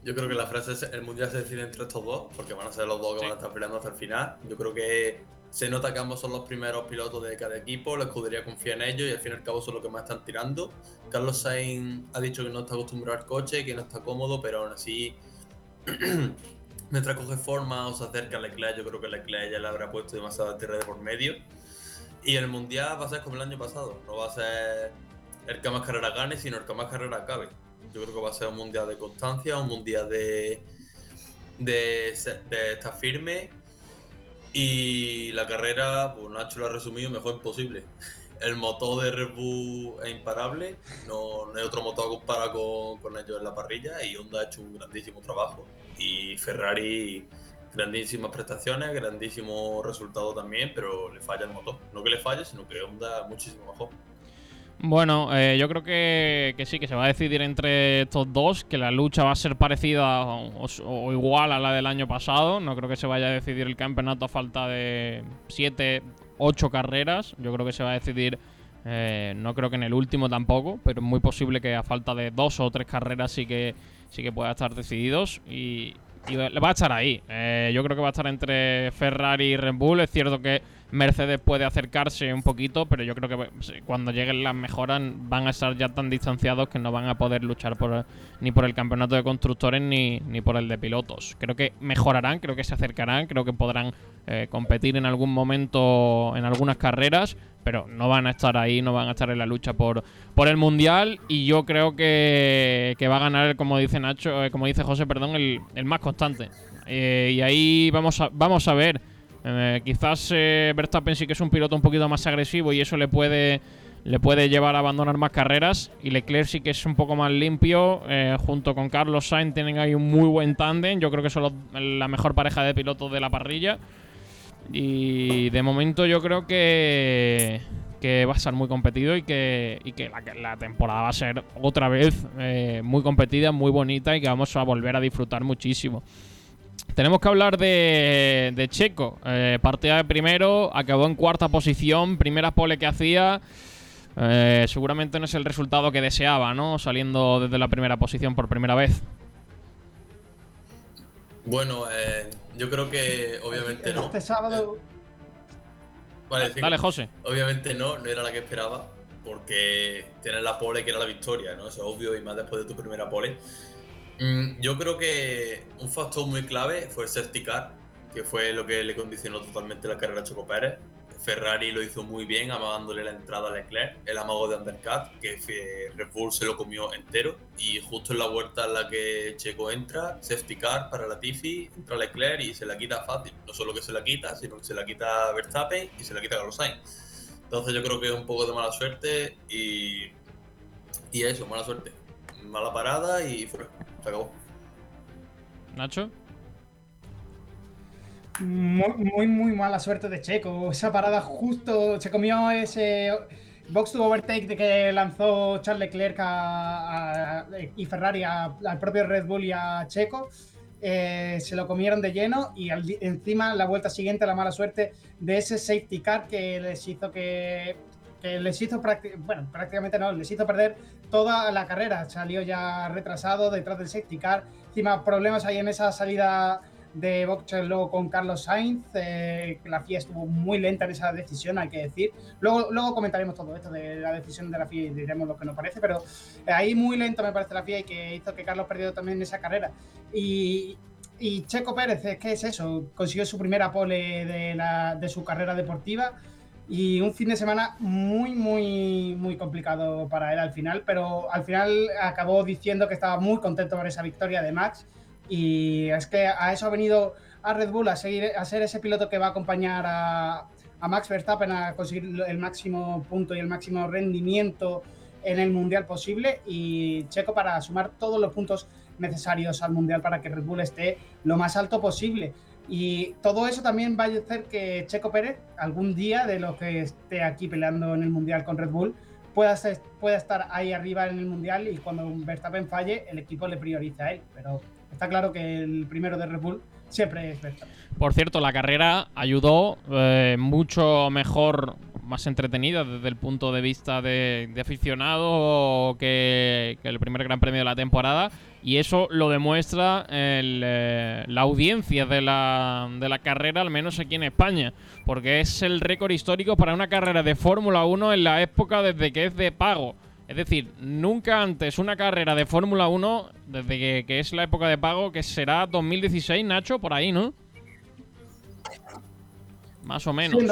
D: Yo creo que la frase es el mundial se decide entre estos dos, porque van a ser los dos que van a estar peleando hasta el final. Yo creo que se nota que ambos son los primeros pilotos de cada equipo, la escudería confía en ellos y al fin y al cabo son los que más están tirando. Carlos Sainz ha dicho que no está acostumbrado al coche, que no está cómodo, pero aún así, (clears throat) mientras coge forma o se acerca a Leclerc, yo creo que Leclerc ya le habrá puesto demasiado tierra de por medio. Y el mundial va a ser como el año pasado, no va a ser el que más carrera gane, sino el que más carrera acabe. Yo creo que va a ser un mundial de constancia, un mundial de, de, de estar firme. Y la carrera, pues Nacho lo ha resumido mejor imposible. El motor de Red Bull es imparable, no, hay otro motor a comparar con, con ellos en la parrilla y Honda ha hecho un grandísimo trabajo. Y Ferrari, grandísimas prestaciones, grandísimo resultado también, pero le falla el motor. No que le falle, sino que Honda muchísimo mejor.
B: Bueno, eh, yo creo que, sí, que se va a decidir entre estos dos, que la lucha va a ser parecida o, igual a la del año pasado. No creo que se vaya a decidir el campeonato a falta de 7, 8 carreras. Yo creo que se va a decidir, eh, no creo que en el último tampoco, pero es muy posible que a falta de dos o tres carreras sí que, sí que pueda estar decididos. Y, y va a estar ahí. Eh, yo creo que va a estar entre Ferrari y Red Bull. Es cierto que Mercedes puede acercarse un poquito, pero yo creo que cuando lleguen las mejoras van a estar ya tan distanciados que no van a poder luchar por, ni por el campeonato de constructores ni, ni por el de pilotos. Creo que mejorarán, creo que se acercarán, creo que podrán eh, competir en algún momento en algunas carreras, pero no van a estar ahí, no van a estar en la lucha por, por el mundial. Y yo creo que, va a ganar, como dice Nacho, eh, como dice José, perdón, el, más constante. Eh, y ahí vamos a, vamos a ver. Quizás Verstappen sí que es un piloto un poquito más agresivo y eso le puede le puede llevar a abandonar más carreras. Y Leclerc sí que es un poco más limpio. junto con Carlos Sainz tienen ahí un muy buen tándem. Yo creo que son la mejor pareja de pilotos de la parrilla. Y de momento yo creo que, que va a ser muy competido y que, y que la, temporada va a ser otra vez eh, muy competida, muy bonita y que vamos a volver a disfrutar muchísimo. Tenemos que hablar de, de Checo. Eh, partida de primero, acabó en cuarta posición, primera pole que hacía. Eh, seguramente no es el resultado que deseaba, ¿no? Saliendo desde la primera posición por primera vez.
D: Bueno, eh, yo creo que obviamente no.
C: Este sábado.
D: Vale,
B: Dale, José.
D: Obviamente no, no era la que esperaba, porque tienes la pole que era la victoria, ¿no? Eso es obvio, y más después de tu primera pole. Mm, yo creo que un factor muy clave fue el safety car, que fue lo que le condicionó totalmente la carrera a Choco Pérez. Ferrari lo hizo muy bien, amagándole la entrada a Leclerc, el amago de undercut, que Red Bull se lo comió entero. Y justo en la vuelta en la que Checo entra, safety car para la Tiffy, entra Leclerc y se la quita fácil. No solo que se la quita, sino que se la quita Verstappen y se la quita Carlos Sainz. Entonces yo creo que es un poco de mala suerte y, y eso, mala suerte. Mala parada y fuera. Se acabó.
B: Nacho.
C: Muy, muy, mala suerte de Checo. Esa parada justo se comió ese box to overtake de que lanzó Charles Leclerc y Ferrari al propio Red Bull y a Checo. Eh, se lo comieron de lleno y encima la vuelta siguiente la mala suerte de ese safety car que les hizo que, que les hizo bueno prácticamente no les hizo perder toda la carrera salió ya retrasado detrás del safety car encima problemas ahí en esa salida de boxeo luego con Carlos Sainz, eh, que la FIA estuvo muy lenta en esa decisión, hay que decir. Luego, luego comentaremos todo esto de la decisión de la FIA y diremos lo que nos parece, pero ahí muy lento me parece la FIA y que hizo que Carlos perdiera también esa carrera. Y, y Checo Pérez, ¿qué es eso? Consiguió su primera pole de, la, de su carrera deportiva y un fin de semana muy, muy, muy complicado para él al final, pero al final acabó diciendo que estaba muy contento por esa victoria de Max y es que a eso ha venido a Red Bull, a, seguir, a ser ese piloto que va a acompañar a, a Max Verstappen a conseguir el máximo punto y el máximo rendimiento en el Mundial posible y Checo para sumar todos los puntos necesarios al Mundial para que Red Bull esté lo más alto posible. Y todo eso también va a hacer que Checo Pérez, algún día de lo que esté aquí peleando en el Mundial con Red Bull, pueda, pueda estar ahí arriba en el Mundial y cuando Verstappen falle, el equipo le prioriza a él. Pero está claro que el primero de Red Bull siempre es Verstappen.
B: Por cierto, la carrera ayudó eh, mucho mejor más entretenida desde el punto de vista de, aficionado que, el primer Gran Premio de la temporada. Y eso lo demuestra eh, la audiencia de la, de la carrera, al menos aquí en España. Porque es el récord histórico para una carrera de Fórmula 1 en la época desde que es de pago. Es decir, nunca antes una carrera de Fórmula 1, desde que es la época de pago, que será 2016, Nacho, por ahí, ¿no? Más o menos.
C: Sí, en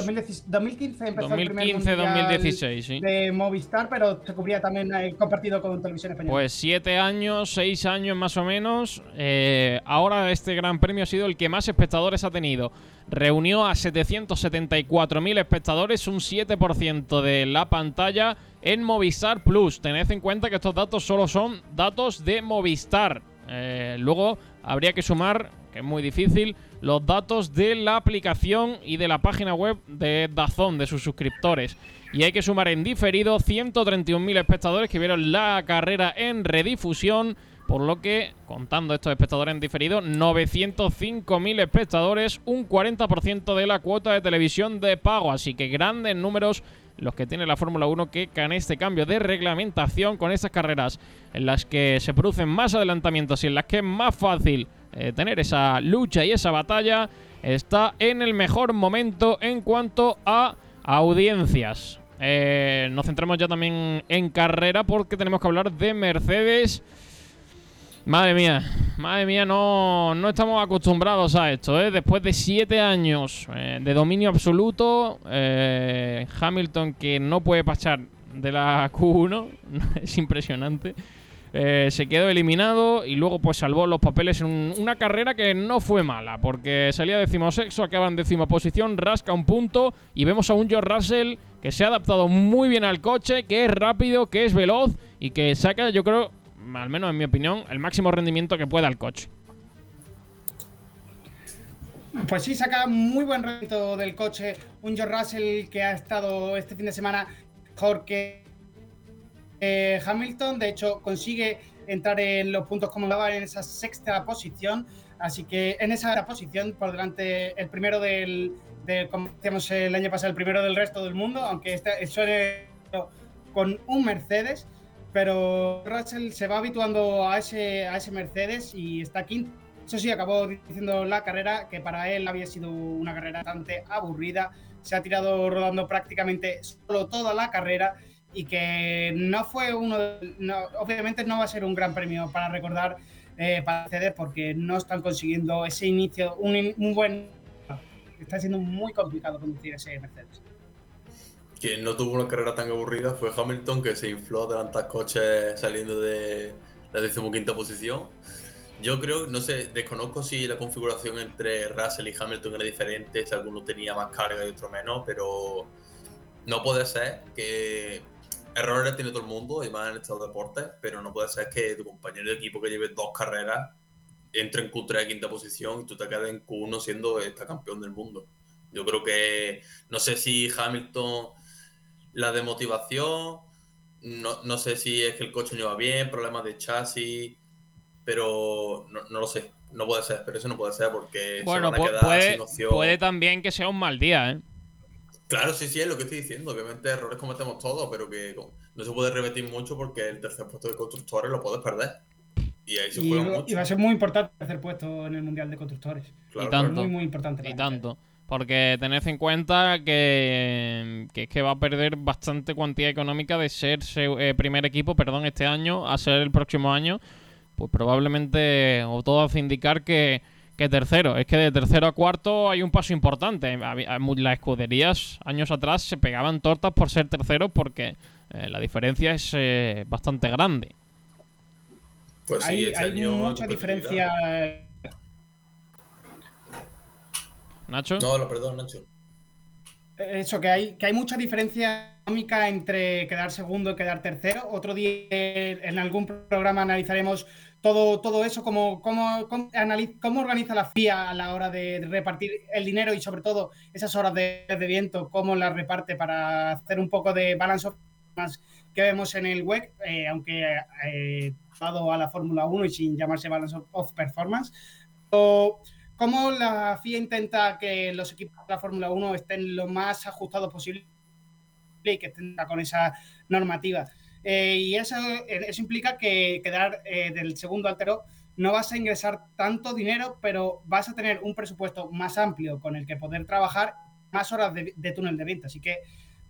C: 2015 empezó 2015, el 2016, sí. De Movistar, pero se cubría también eh, compartido con Televisión Española.
B: Pues siete años, seis años más o menos. Eh, ahora este Gran Premio ha sido el que más espectadores ha tenido. Reunió a 774.000 espectadores, un 7% de la pantalla en Movistar Plus. Tened en cuenta que estos datos solo son datos de Movistar. Eh, luego habría que sumar, que es muy difícil, los datos de la aplicación y de la página web de Dazón, de sus suscriptores. Y hay que sumar en diferido 131.000 espectadores que vieron la carrera en redifusión, por lo que, contando estos espectadores en diferido, 905.000 espectadores, un 40% de la cuota de televisión de pago. Así que grandes números los que tiene la Fórmula 1 que con este cambio de reglamentación, con estas carreras en las que se producen más adelantamientos y en las que es más fácil eh, tener esa lucha y esa batalla, está en el mejor momento en cuanto a audiencias. Eh, nos centramos ya también en carrera porque tenemos que hablar de Mercedes. Madre mía, madre mía, no, no estamos acostumbrados a esto, ¿eh? Después de siete años eh, de dominio absoluto, Hamilton que no puede pasar de la Q1, (laughs) es impresionante. Eh, se quedó eliminado y luego pues salvó los papeles en una carrera que no fue mala, porque salía decimosexto, acaba en décima posición, rasca un punto y vemos a un George Russell que se ha adaptado muy bien al coche, que es rápido, que es veloz y que saca, yo creo, al menos en mi opinión, el máximo rendimiento que pueda al coche.
C: Pues sí, saca muy buen rendimiento del coche. Un George Russell que ha estado este fin de semana mejor que eh, Hamilton, de hecho, consigue entrar en los puntos como daba en esa sexta posición. Así que en esa posición, por delante, el primero del, como decíamos el año pasado, el primero del resto del mundo, aunque este, suene con un Mercedes, pero Russell se va habituando a ese, a ese Mercedes y está quinto. Eso sí, acabó diciendo la carrera que para él había sido una carrera bastante aburrida. Se ha tirado rodando prácticamente solo toda la carrera y que no fue uno, obviamente no va a ser un gran premio para recordar eh, para Mercedes porque no están consiguiendo ese inicio, un, buen... Está siendo muy complicado conducir ese Mercedes.
D: Quien no tuvo una carrera tan aburrida fue Hamilton, que se infló adelantar coches saliendo de la decimoquinta posición. Yo creo, no sé, desconozco si la configuración entre Russell y Hamilton era diferente, si alguno tenía más carga y otro menos, pero no puede ser que errores tiene todo el mundo, y más en estos deportes, pero no puede ser que tu compañero de equipo que lleve dos carreras entre en Q3 de quinta posición y tú te quedes en Q1 siendo esta campeón del mundo. Yo creo que, no sé si Hamilton, la demotivación, no, no sé si es que el coche no va bien, problemas de chasis, pero no, no, lo sé. No puede ser, pero eso no puede ser porque
B: bueno, se van a quedar sin opción. Puede también que sea un mal día, ¿eh?
D: Claro, sí, sí, es lo que estoy diciendo. Obviamente errores cometemos todos, pero que no se puede repetir mucho porque el tercer puesto de constructores lo puedes perder. Y ahí se
C: Y,
D: juega
C: y
D: mucho.
C: va a ser muy importante el tercer puesto en el Mundial de Constructores.
D: Claro,
B: y tanto.
C: Muy, muy importante.
B: Y tanto. Porque tened en cuenta que, que es que va a perder bastante cuantía económica de ser se- eh, primer equipo, perdón, este año a ser el próximo año. Pues probablemente, o todo hace indicar que, que tercero. Es que de tercero a cuarto hay un paso importante. Las escuderías años atrás se pegaban tortas por ser terceros porque eh, la diferencia es eh, bastante grande.
D: Pues sí,
C: hay
D: este
C: hay
D: año
C: mucha diferencia.
B: Nacho.
D: No, no, perdón, Nacho.
C: Eso, que hay, que hay mucha diferencia económica entre quedar segundo y quedar tercero. Otro día en algún programa analizaremos todo, todo eso, cómo, cómo, cómo, organiza la FIA a la hora de repartir el dinero y sobre todo esas horas de, viento, cómo las reparte para hacer un poco de balance performance que vemos en el web, eh, aunque eh, dado a la Fórmula 1 y sin llamarse balance of- of performance. O, ¿Cómo la FIA intenta que los equipos de la Fórmula 1 estén lo más ajustados posible y que estén con esa normativa? Eh, y eso, eh, eso implica que quedar eh, del segundo al tercero no vas a ingresar tanto dinero, pero vas a tener un presupuesto más amplio con el que poder trabajar más horas de, de túnel de viento. Así que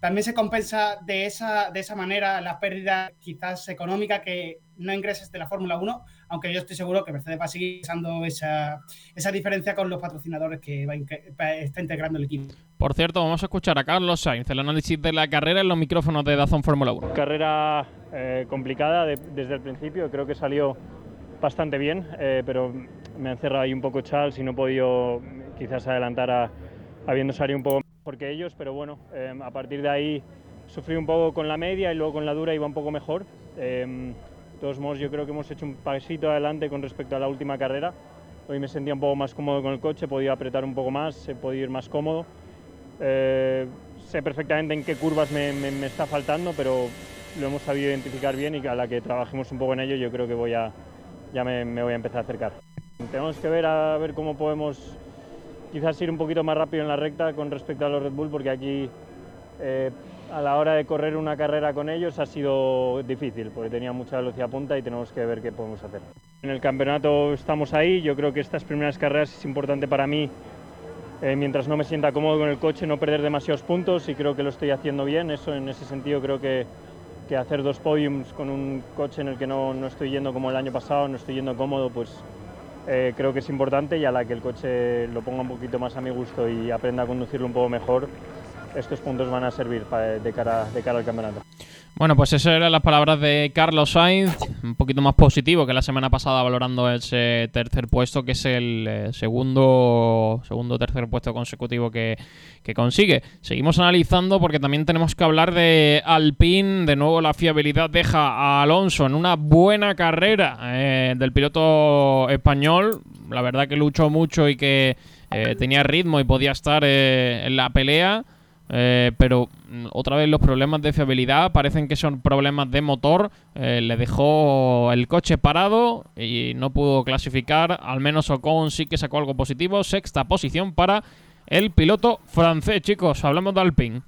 C: también se compensa de esa, de esa manera la pérdida quizás económica que no ingreses de la Fórmula 1, aunque yo estoy seguro que Mercedes va a seguir usando esa, esa diferencia con los patrocinadores que va está integrando el equipo.
B: Por cierto, vamos a escuchar a Carlos Sainz, el análisis de la carrera en los micrófonos de Dazón Fórmula 1.
H: Carrera eh, complicada de- desde el principio, creo que salió bastante bien, eh, pero me han cerrado ahí un poco Charles y no he podido quizás adelantar a, habiendo salido un poco mejor que ellos, pero bueno, eh, a partir de ahí sufrí un poco con la media y luego con la dura iba un poco mejor. Eh, de todos modos, yo creo que hemos hecho un pasito adelante con respecto a la última carrera. Hoy me sentía un poco más cómodo con el coche, podía apretar un poco más, he podido ir más cómodo. Eh, sé perfectamente en qué curvas me, me- me está faltando, pero lo hemos sabido identificar bien y a la que trabajemos un poco en ello yo creo que voy a, ya me, me voy a empezar a acercar. Tenemos que ver a ver cómo podemos quizás ir un poquito más rápido en la recta con respecto a los Red Bull, porque aquí eh, a la hora de correr una carrera con ellos ha sido difícil, porque tenía mucha velocidad punta y tenemos que ver qué podemos hacer. En el campeonato estamos ahí, yo creo que estas primeras carreras es importante para mí, eh, mientras no me sienta cómodo con el coche, no perder demasiados puntos y creo que lo estoy haciendo bien, eso en ese sentido creo que, que hacer dos podiums con un coche en el que no, no estoy yendo como el año pasado, no estoy yendo cómodo, pues eh, creo que es importante y a la que el coche lo ponga un poquito más a mi gusto y aprenda a conducirlo un poco mejor, estos puntos van a servir de, cara, de cara al campeonato.
B: Bueno, pues esas eran las palabras de Carlos Sainz, un poquito más positivo que la semana pasada valorando ese tercer puesto, que es el eh, segundo segundo tercer puesto consecutivo que, que consigue. Seguimos analizando porque también tenemos que hablar de Alpine, de nuevo la fiabilidad deja a Alonso en una buena carrera eh, del piloto español, la verdad que luchó mucho y que eh, tenía ritmo y podía estar en la pelea. Eh, pero mm, otra vez los problemas de fiabilidad parecen que son problemas de motor. Eh, le dejó el coche parado y no pudo clasificar. Al menos Ocon sí que sacó algo positivo. Sexta posición para el piloto francés, chicos. Hablamos de Alpine.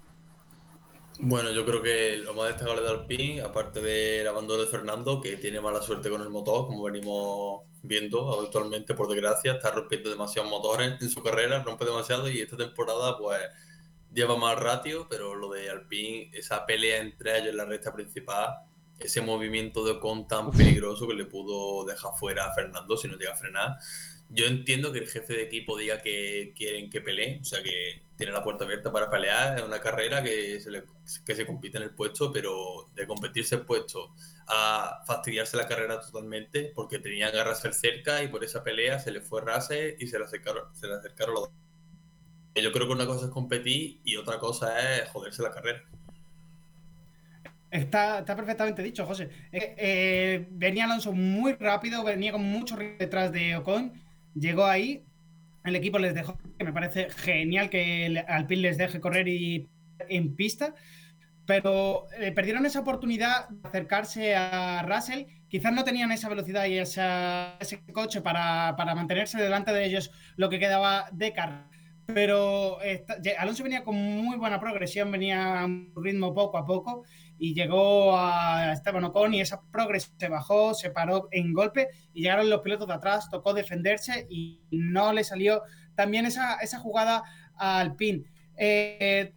D: Bueno, yo creo que lo más destacable de Alpine, aparte del abandono de Fernando, que tiene mala suerte con el motor, como venimos viendo habitualmente, por desgracia, está rompiendo demasiados motores en su carrera, rompe demasiado y esta temporada pues lleva más ratio, pero lo de Alpine, esa pelea entre ellos en la recta principal, ese movimiento de Ocon tan peligroso que le pudo dejar fuera a Fernando si no llega a frenar. Yo entiendo que el jefe de equipo diga que quieren que peleen, o sea que tiene la puerta abierta para pelear, es una carrera que se, le- que se compite en el puesto, pero de competirse el puesto a fastidiarse la carrera totalmente porque tenía que Russell cerca y por esa pelea se le fue Russell y se le acercaron, se le acercaron los dos. Yo creo que una cosa es competir y otra cosa es joderse la carrera.
C: Está, está perfectamente dicho, José. Eh, eh, venía Alonso muy rápido, venía con mucho detrás de Ocon. Llegó ahí, el equipo les dejó, que me parece genial que el Alpine les deje correr y en pista, pero eh, perdieron esa oportunidad de acercarse a Russell. Quizás no tenían esa velocidad y esa- ese coche para, para mantenerse delante de ellos lo que quedaba de carrera. Pero Alonso venía con muy buena progresión, venía a un ritmo poco a poco y llegó a Esteban Ocon y esa progresión se bajó, se paró en golpe y llegaron los pilotos de atrás, tocó defenderse y no le salió también esa, esa jugada al pin. Eh,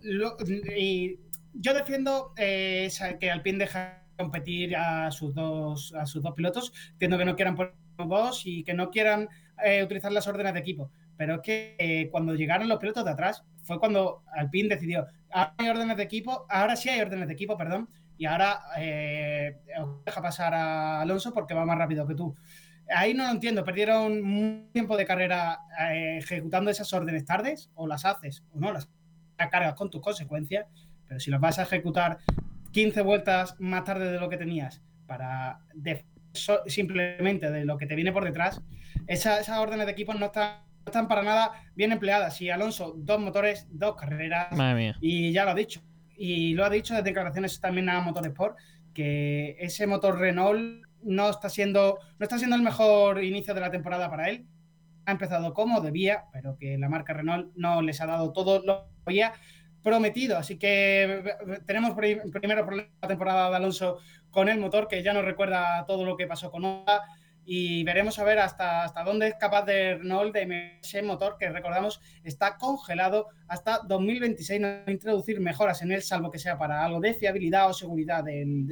C: y yo defiendo eh, que Alpine deja competir a sus dos a sus dos pilotos, entiendo que no quieran poner dos y que no quieran eh, utilizar las órdenes de equipo, pero es que eh, cuando llegaron los pilotos de atrás fue cuando Alpine decidió, ahora hay órdenes de equipo, ahora sí hay órdenes de equipo, perdón, y ahora deja pasar a Alonso porque va más rápido que tú. Ahí no lo entiendo, perdieron un tiempo de carrera ejecutando esas órdenes tardes, o las haces o no las cargas con tus consecuencias, pero si las vas a ejecutar 15 vueltas más tarde de lo que tenías para simplemente de lo que te viene por detrás, esas órdenes de equipo no están, para nada bien empleadas. Y Alonso, dos motores, dos carreras, y ya lo ha dicho. Y lo ha dicho de declaraciones también a Motorsport, que ese motor Renault no está siendo, no está siendo el mejor inicio de la temporada para él. Ha empezado como debía, pero que la marca Renault no les ha dado todo lo que había prometido. Así que tenemos primero por la temporada de Alonso con el motor, que ya nos recuerda todo lo que pasó con Honda. Y veremos a ver hasta, hasta dónde es capaz de Renault de ese motor que recordamos está congelado hasta 2026. No introducir mejoras en él, salvo que sea para algo de fiabilidad o seguridad del,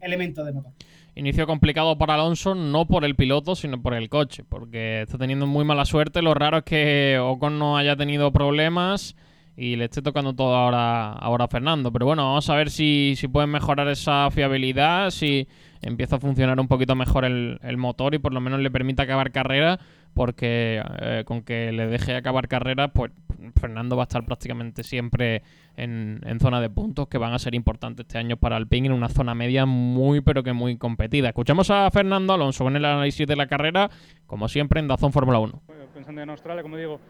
C: elemento de motor.
B: Inicio complicado para Alonso, no por el piloto, sino por el coche, porque está teniendo muy mala suerte. Lo raro es que Ocon no haya tenido problemas y le esté tocando todo ahora, ahora a Fernando. Pero bueno, vamos a ver si, si pueden mejorar esa fiabilidad, si empieza a funcionar un poquito mejor el, motor y por lo menos le permite acabar carrera, porque eh, con que le deje acabar carrera, pues Fernando va a estar prácticamente siempre en, en, zona de puntos que van a ser importantes este año para Alpine en una zona media muy pero que muy competida. Escuchamos a Fernando Alonso con el análisis de la carrera, como siempre en Dazón Fórmula 1.
H: pensando en Australia, como digo,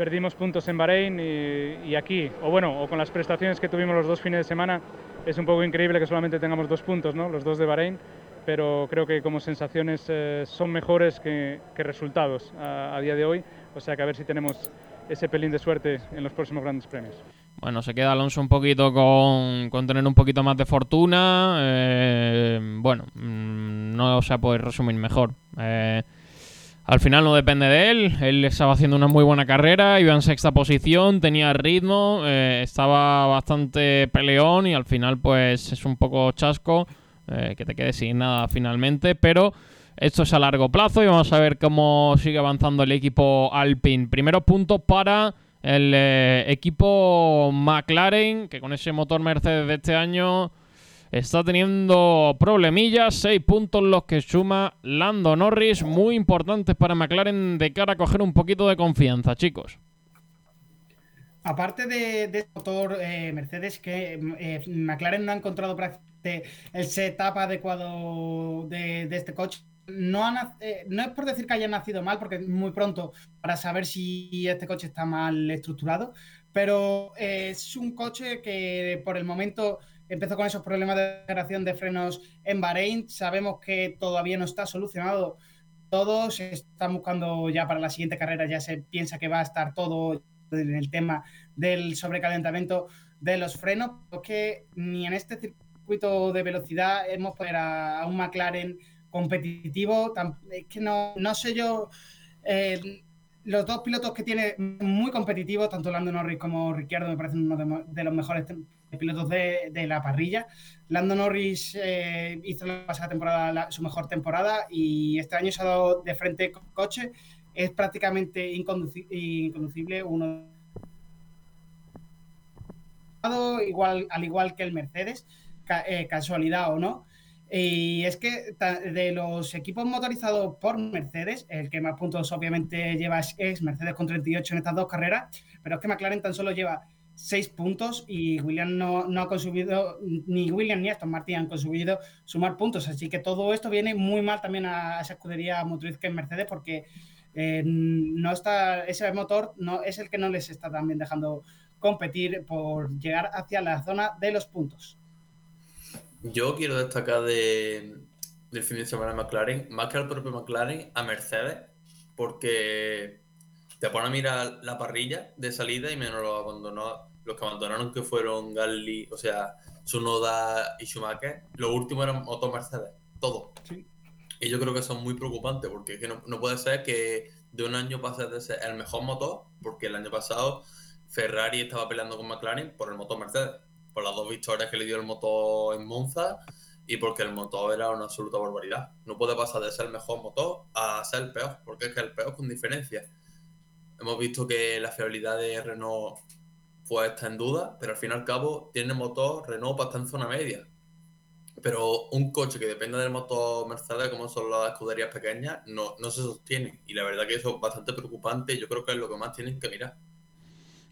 H: perdimos puntos en Bahrein y, aquí, o bueno, o con las prestaciones que tuvimos los dos fines de semana, es un poco increíble que solamente tengamos dos puntos, ¿no? los dos de Bahrein, pero creo que como sensaciones eh, son mejores que, resultados a, día de hoy, o sea que a ver si tenemos ese pelín de suerte en los próximos grandes premios.
B: Bueno, se queda Alonso un poquito con, con tener un poquito más de fortuna. Eh, bueno, mm, no se puede resumir mejor. Eh, al final no depende de él, él estaba haciendo una muy buena carrera, iba en sexta posición, tenía ritmo, eh, estaba bastante peleón y al final pues es un poco chasco eh, que te quede sin nada finalmente, pero esto es a largo plazo y vamos a ver cómo sigue avanzando el equipo Alpine. Primeros puntos para el eh, equipo McLaren, que con ese motor Mercedes de este año está teniendo problemillas. Seis puntos los que suma Lando Norris. Muy importantes para McLaren de cara a coger un poquito de confianza, chicos.
C: Aparte de, de este motor eh, Mercedes, que eh, McLaren no ha encontrado el setup adecuado de, este coche. No, eh, no es por decir que haya nacido mal, porque es muy pronto para saber si este coche está mal estructurado, pero es un coche que por el momento empezó con esos problemas de generación de frenos en Bahrein. Sabemos que todavía no está solucionado todo. Se está buscando ya para la siguiente carrera, ya se piensa que va a estar todo en el tema del sobrecalentamiento de los frenos, porque ni en este circuito de velocidad hemos poner a, un McLaren competitivo. Es que no, no sé yo. Eh, los dos pilotos que tiene muy competitivos, tanto Lando Norris como Ricciardo, me parecen uno de los mejores pilotos de, la parrilla. Lando Norris eh, hizo la pasada temporada su mejor temporada y este año se ha dado de frente con coche. Es prácticamente inconducible, uno igual, al igual que el Mercedes, eh, casualidad o no. Y es que de los equipos motorizados por Mercedes, el que más puntos obviamente lleva es Mercedes con 38 en estas dos carreras, pero es que McLaren tan solo lleva seis puntos y William no, ha conseguido, ni William ni Aston Martin han conseguido sumar puntos. Así que todo esto viene muy mal también a esa escudería motriz que es Mercedes porque eh, no está, ese motor no, es el que no les está también dejando competir por llegar hacia la zona de los puntos.
D: Yo quiero destacar de, del fin de semana de McLaren, más que al propio McLaren, a Mercedes, porque te pones a mirar la parrilla de salida y menos los abandonó, los que abandonaron que fueron Gasly, o sea, Sunoda y Schumacher, los últimos eran Otto Mercedes, todos. Y yo creo que son muy preocupantes porque es que no, no puede ser que de un año pase de ser el mejor motor, porque el año pasado Ferrari estaba peleando con McLaren por el motor Mercedes, por las dos victorias que le dio el motor en Monza y porque el motor era una absoluta barbaridad. No puede pasar de ser el mejor motor a ser el peor, porque es que el peor con diferencia. Hemos visto que la fiabilidad de Renault pues está en duda, pero al fin y al cabo tiene motor Renault para estar en zona media. Pero un coche que depende del motor Mercedes, como son las escuderías pequeñas, no, no se sostiene. Y la verdad que eso es bastante preocupante yo creo que es lo que más tienen que mirar.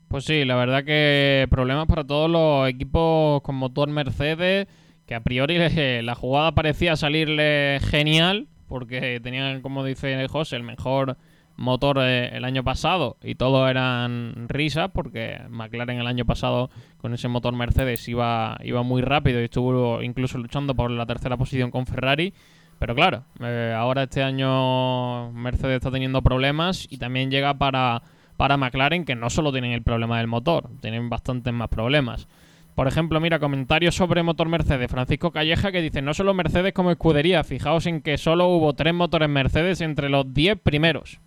B: Pues sí, la verdad que problemas para todos los equipos con motor Mercedes, que a priori (laughs) la jugada parecía salirle genial, porque tenían, como dice José, el mejor motor eh, el año pasado y todo eran risas porque McLaren el año pasado con ese motor Mercedes iba, iba muy rápido y estuvo incluso luchando por la tercera posición con Ferrari. Pero claro, eh, ahora este año Mercedes está teniendo problemas y también llega para, para McLaren que no solo tienen el problema del motor, tienen bastantes más problemas. Por ejemplo, mira, comentarios sobre motor Mercedes. Francisco Calleja que dice, no solo Mercedes como escudería, fijaos en que solo hubo tres motores Mercedes entre los diez primeros.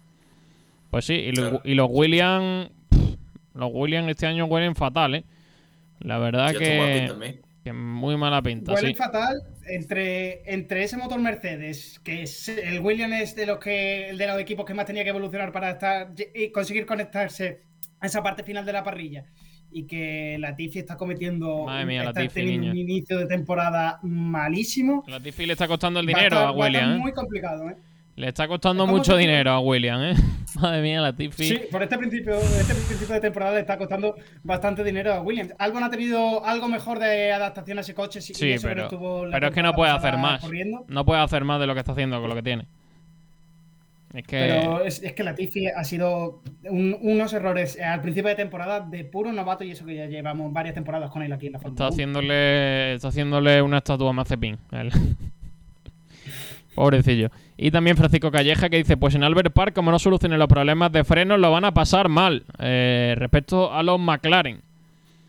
B: Pues sí, y, los Williams. Los Williams este año huelen fatal, ¿eh? La verdad que. Que muy mala pinta.
C: Huelen fatal entre, entre ese motor Mercedes, que es el Williams es de los que de los equipos que más tenía que evolucionar para estar y conseguir conectarse a esa parte final de la parrilla. Y que la Tiffy está cometiendo
B: Madre mía,
C: está
B: Latifi,
C: un inicio de temporada malísimo.
B: La Tiffy le está costando el dinero a, Williams.
C: ¿eh? muy complicado, ¿eh?
B: Le está costando mucho dinero a William, ¿eh? (laughs) Madre mía, la Tiffy.
C: Sí, por este principio, este principio de temporada le está costando bastante dinero a Williams. Albon ha tenido algo mejor de adaptación a ese coche.
B: Sí, pero, pero es que no puede hacer más. No puede hacer más de lo que está haciendo con lo que tiene.
C: Es que... Pero es, que la Tiffy ha sido unos errores al principio de temporada de puro novato y eso que ya llevamos varias temporadas con él aquí en la
B: Fórmula Está haciéndole, está haciéndole una estatua a Mazepin. Pobrecillo. Y también Francisco Calleja que dice, pues en Albert Park como no solucionen los problemas de frenos lo van a pasar mal eh, respecto a los McLaren.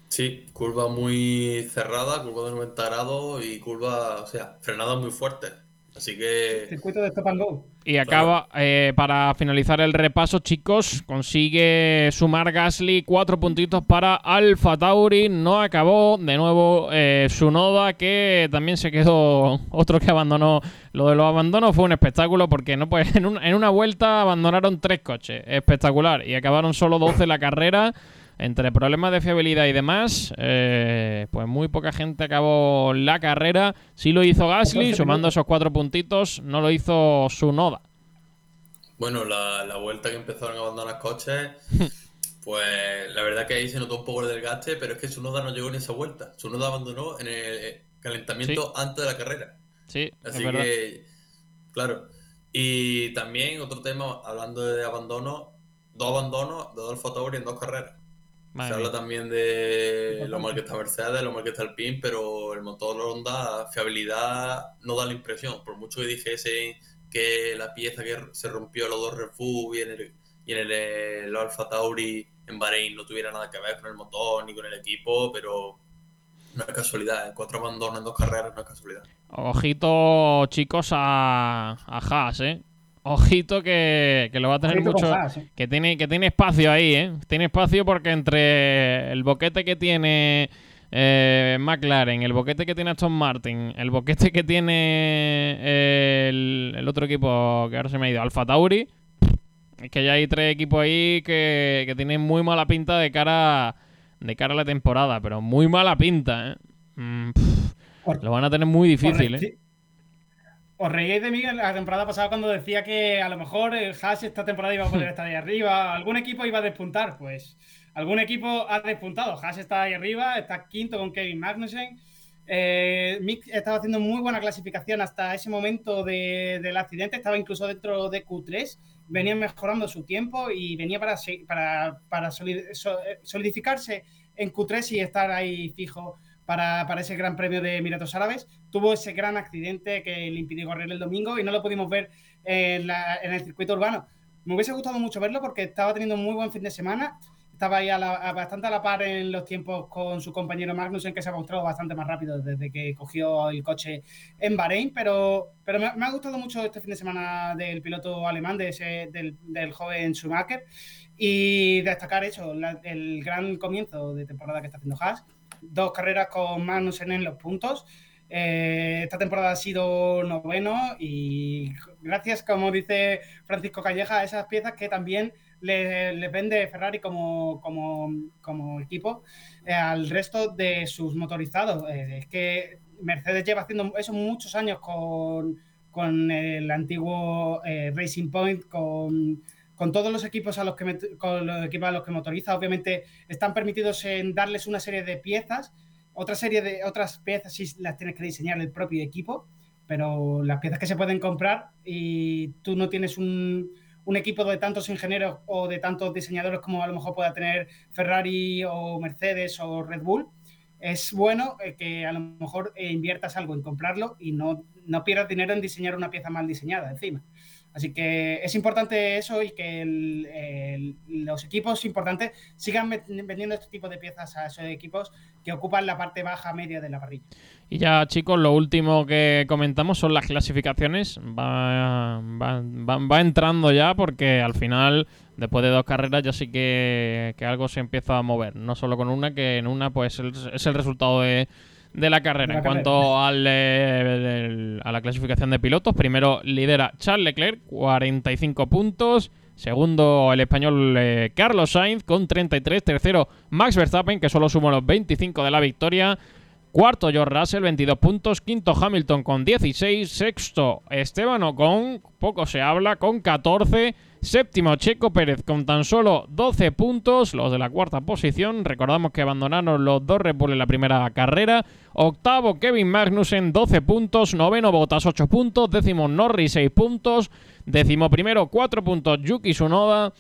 D: Sí, curva muy cerrada, curva de 90 grados y curva, o sea, frenada muy fuerte. Así que...
C: Circuito de stop and go.
B: Y acaba, eh, para finalizar el repaso, chicos, consigue sumar Gasly cuatro puntitos para Alfa Tauri. No acabó de nuevo eh, su Noda, que también se quedó (laughs) otro que abandonó. Lo de los abandonos fue un espectáculo porque no pues, (laughs) en, en una vuelta abandonaron tres coches. Espectacular. Y acabaron solo 12 la carrera entre problemas de fiabilidad y demás, eh, pues muy poca gente acabó la carrera. Sí lo hizo Gasly, sumando esos cuatro puntitos, no lo hizo su Noda.
D: Bueno, la, vuelta que empezaron a abandonar coches, (laughs) pues la verdad que ahí se notó un poco el desgaste, pero es que su Noda no llegó en esa vuelta. Su Noda abandonó en el calentamiento antes de la carrera.
B: Sí,
D: así que, claro. Y también otro tema, hablando de abandono, dos abandonos de Adolfo Tauri en dos carreras se habla también de lo mal que está Mercedes, lo mal que está el PIN, pero el motor Honda, fiabilidad, no da la impresión. Por mucho que dijese que la pieza que se rompió los dos Refu y en el, y en el, Alfa Tauri en Bahrein no tuviera nada que ver con el motor ni con el equipo, pero no es casualidad. ¿eh? Cuatro abandonos en dos carreras no es casualidad.
B: Ojito, chicos, a, a Haas, ¿eh? Ojito que, lo va a tener mucho. Que tiene, que tiene espacio ahí, ¿eh? Tiene espacio porque entre el boquete que tiene eh, McLaren, el boquete que tiene Aston Martin, el boquete que tiene eh, el, otro equipo que ahora se me ha ido, Alfa Tauri. Es que ya hay tres equipos ahí que, que tienen muy mala pinta de cara, de cara a la temporada, pero muy mala pinta, ¿eh? Mm, lo van a tener muy difícil, ¿eh?
C: Os reíais de mí la temporada pasada cuando decía que a lo mejor el Haas esta temporada iba a poder (laughs) estar ahí arriba, algún equipo iba a despuntar, pues algún equipo ha despuntado. Haas está ahí arriba, está quinto con Kevin Magnussen. Eh, Mick estaba haciendo muy buena clasificación hasta ese momento del accidente, estaba incluso dentro de Q3, venía mejorando su tiempo y venía para, para, para solidificarse en Q3 y estar ahí fijo para, ese Gran Premio de Emiratos Árabes. Tuvo ese gran accidente que le impidió correr el domingo y no lo pudimos ver en, el circuito urbano. me hubiese gustado mucho verlo porque estaba teniendo un muy buen fin de semana. Estaba ahí a la- a- bastante a la par en los tiempos con su compañero Magnussen, que se ha mostrado bastante más rápido desde que cogió el coche en Bahrein. Pero, pero me, me ha gustado mucho este fin de semana del piloto alemán, de ese, del, del joven Schumacher. Y destacar eso, la- el gran comienzo de temporada que está haciendo Haas. Dos carreras con Magnussen en los puntos. Eh, esta temporada ha sido noveno y gracias, como dice Francisco Calleja, a esas piezas que también le- les vende Ferrari como, como, como equipo eh, al resto de sus motorizados. Eh, es que Mercedes lleva haciendo eso muchos años con, con el antiguo Racing Point, con, con todos los equipos a los que con los equipos a los que motoriza. Obviamente están permitidos en darles una serie de piezas otra serie de otras piezas sí las tienes que diseñar el propio equipo, pero las piezas que se pueden comprar y tú no tienes un, equipo de tantos ingenieros o de tantos diseñadores como a lo mejor pueda tener Ferrari o Mercedes o Red Bull, es bueno eh, que a lo mejor eh, inviertas algo en comprarlo y no, no pierdas dinero en diseñar una pieza mal diseñada encima. Así que es importante eso y que el- los equipos importantes sigan vendiendo este tipo de piezas a esos equipos que ocupan la parte baja media de la parrilla.
B: Y ya, chicos, lo último que comentamos son las clasificaciones. Va, entrando ya porque al final, después de dos carreras, ya sí que, algo se empieza a mover. No solo con una, que en una pues es el resultado de, de la carrera.
C: De la
B: en cuanto al, eh, el- a la clasificación de pilotos, primero lidera Charles Leclerc, 45 puntos. Segundo, el español eh, Carlos Sainz con 33. Tercero, Max Verstappen, que solo suma los 25 de la victoria. Cuarto, George Russell, 22 puntos. Quinto, Hamilton con 16. Sexto, Esteban Ocon, poco se habla, con 14. Séptimo, Checo Pérez con tan solo 12 puntos. Los de la cuarta posición. Recordamos que abandonaron los dos Red en la primera carrera. Octavo, Kevin Magnussen, 12 puntos. Noveno, Bottas, 8 puntos. Décimo, Norris, 6 puntos. Décimo primero, 4 puntos, Yuki Tsunoda.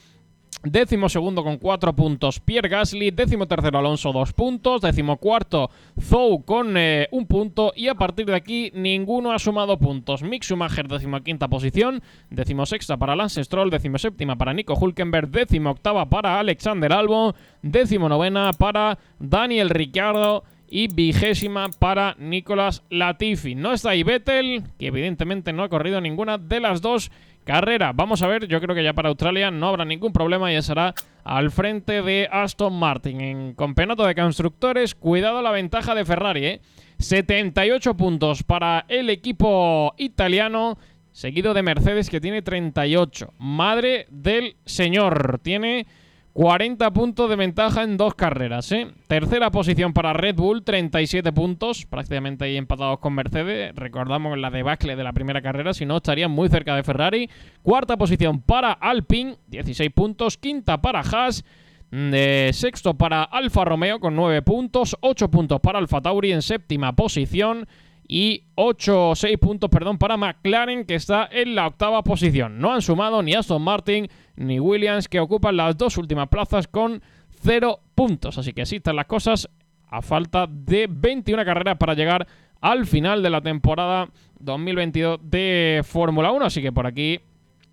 B: Décimo segundo con 4 puntos Pierre Gasly, décimo tercero Alonso 2 puntos, décimo cuarto Zhou con eh, un punto y a partir de aquí ninguno ha sumado puntos. Mick Schumacher décimo quinta posición, décimo sexta para Lance Stroll, décimo séptima para Nico Hulkenberg, décimo octava para Alexander Albon, décimo novena para Daniel Ricciardo y vigésima para Nicolas Latifi. No está ahí Vettel, que evidentemente no ha corrido ninguna de las dos carreras. Vamos a ver, yo creo que ya para Australia no habrá ningún problema y estará al frente de Aston Martin. En campeonato de constructores, cuidado la ventaja de Ferrari, ¿eh? 78 puntos para el equipo italiano. Seguido de Mercedes que tiene 38. Madre del señor. Tiene 40 puntos de ventaja en dos carreras. ¿eh? Tercera posición para Red Bull, 37 puntos, prácticamente ahí empatados con Mercedes. Recordamos la debacle de la primera carrera, si no estarían muy cerca de Ferrari. Cuarta posición para Alpine, 16 puntos. Quinta para Haas. De sexto para Alfa Romeo con 9 puntos, 8 puntos para Alfa Tauri en séptima posición y 8 6 puntos, perdón, para McLaren que está en la octava posición. No han sumado ni Aston Martin ni Williams que ocupan las dos últimas plazas con 0 puntos. Así que así están las cosas a falta de 21 carreras para llegar al final de la temporada 2022 de Fórmula 1. Así que por aquí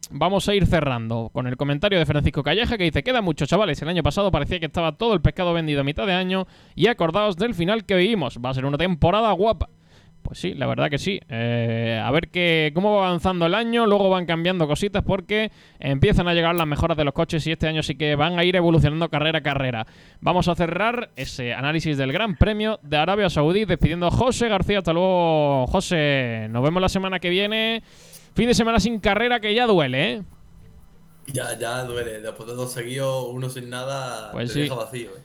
B: vamos a ir cerrando con el comentario de Francisco Calleja que dice, queda mucho chavales, el año pasado parecía que estaba todo el pescado vendido a mitad de año y acordaos del final que vivimos, va a ser una temporada guapa. Pues sí, la verdad que sí. Eh, a ver que, cómo va avanzando el año, luego van cambiando cositas porque empiezan a llegar las mejoras de los coches y este año sí que van a ir evolucionando carrera a carrera. Vamos a cerrar ese análisis del Gran Premio de Arabia Saudí despidiendo a José García. Hasta luego, José. Nos vemos la semana que viene. Fin de semana sin carrera que ya duele, ¿eh?
D: Ya, ya duele. Después de dos seguidos, uno sin nada,
B: Pues
D: te
B: sí.
D: deja vacío. ¿eh?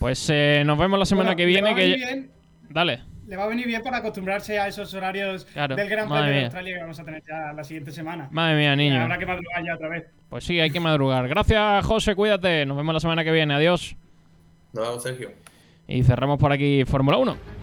B: Pues eh, nos vemos la semana
C: Bueno,
B: que viene. Que... ya-
C: bien-
B: Dale.
C: Le va a venir bien para acostumbrarse a esos horarios
B: Claro,
C: del Gran
B: madre
C: Premio de. Australia que vamos a tener ya la siguiente semana.
B: Madre mía, niño.
C: Habrá que madrugar ya otra vez.
B: Pues sí, hay que madrugar. Gracias, José. Cuídate. Nos vemos la semana que viene. Adiós.
D: Nos vemos, Sergio.
B: Y cerramos por aquí Fórmula 1.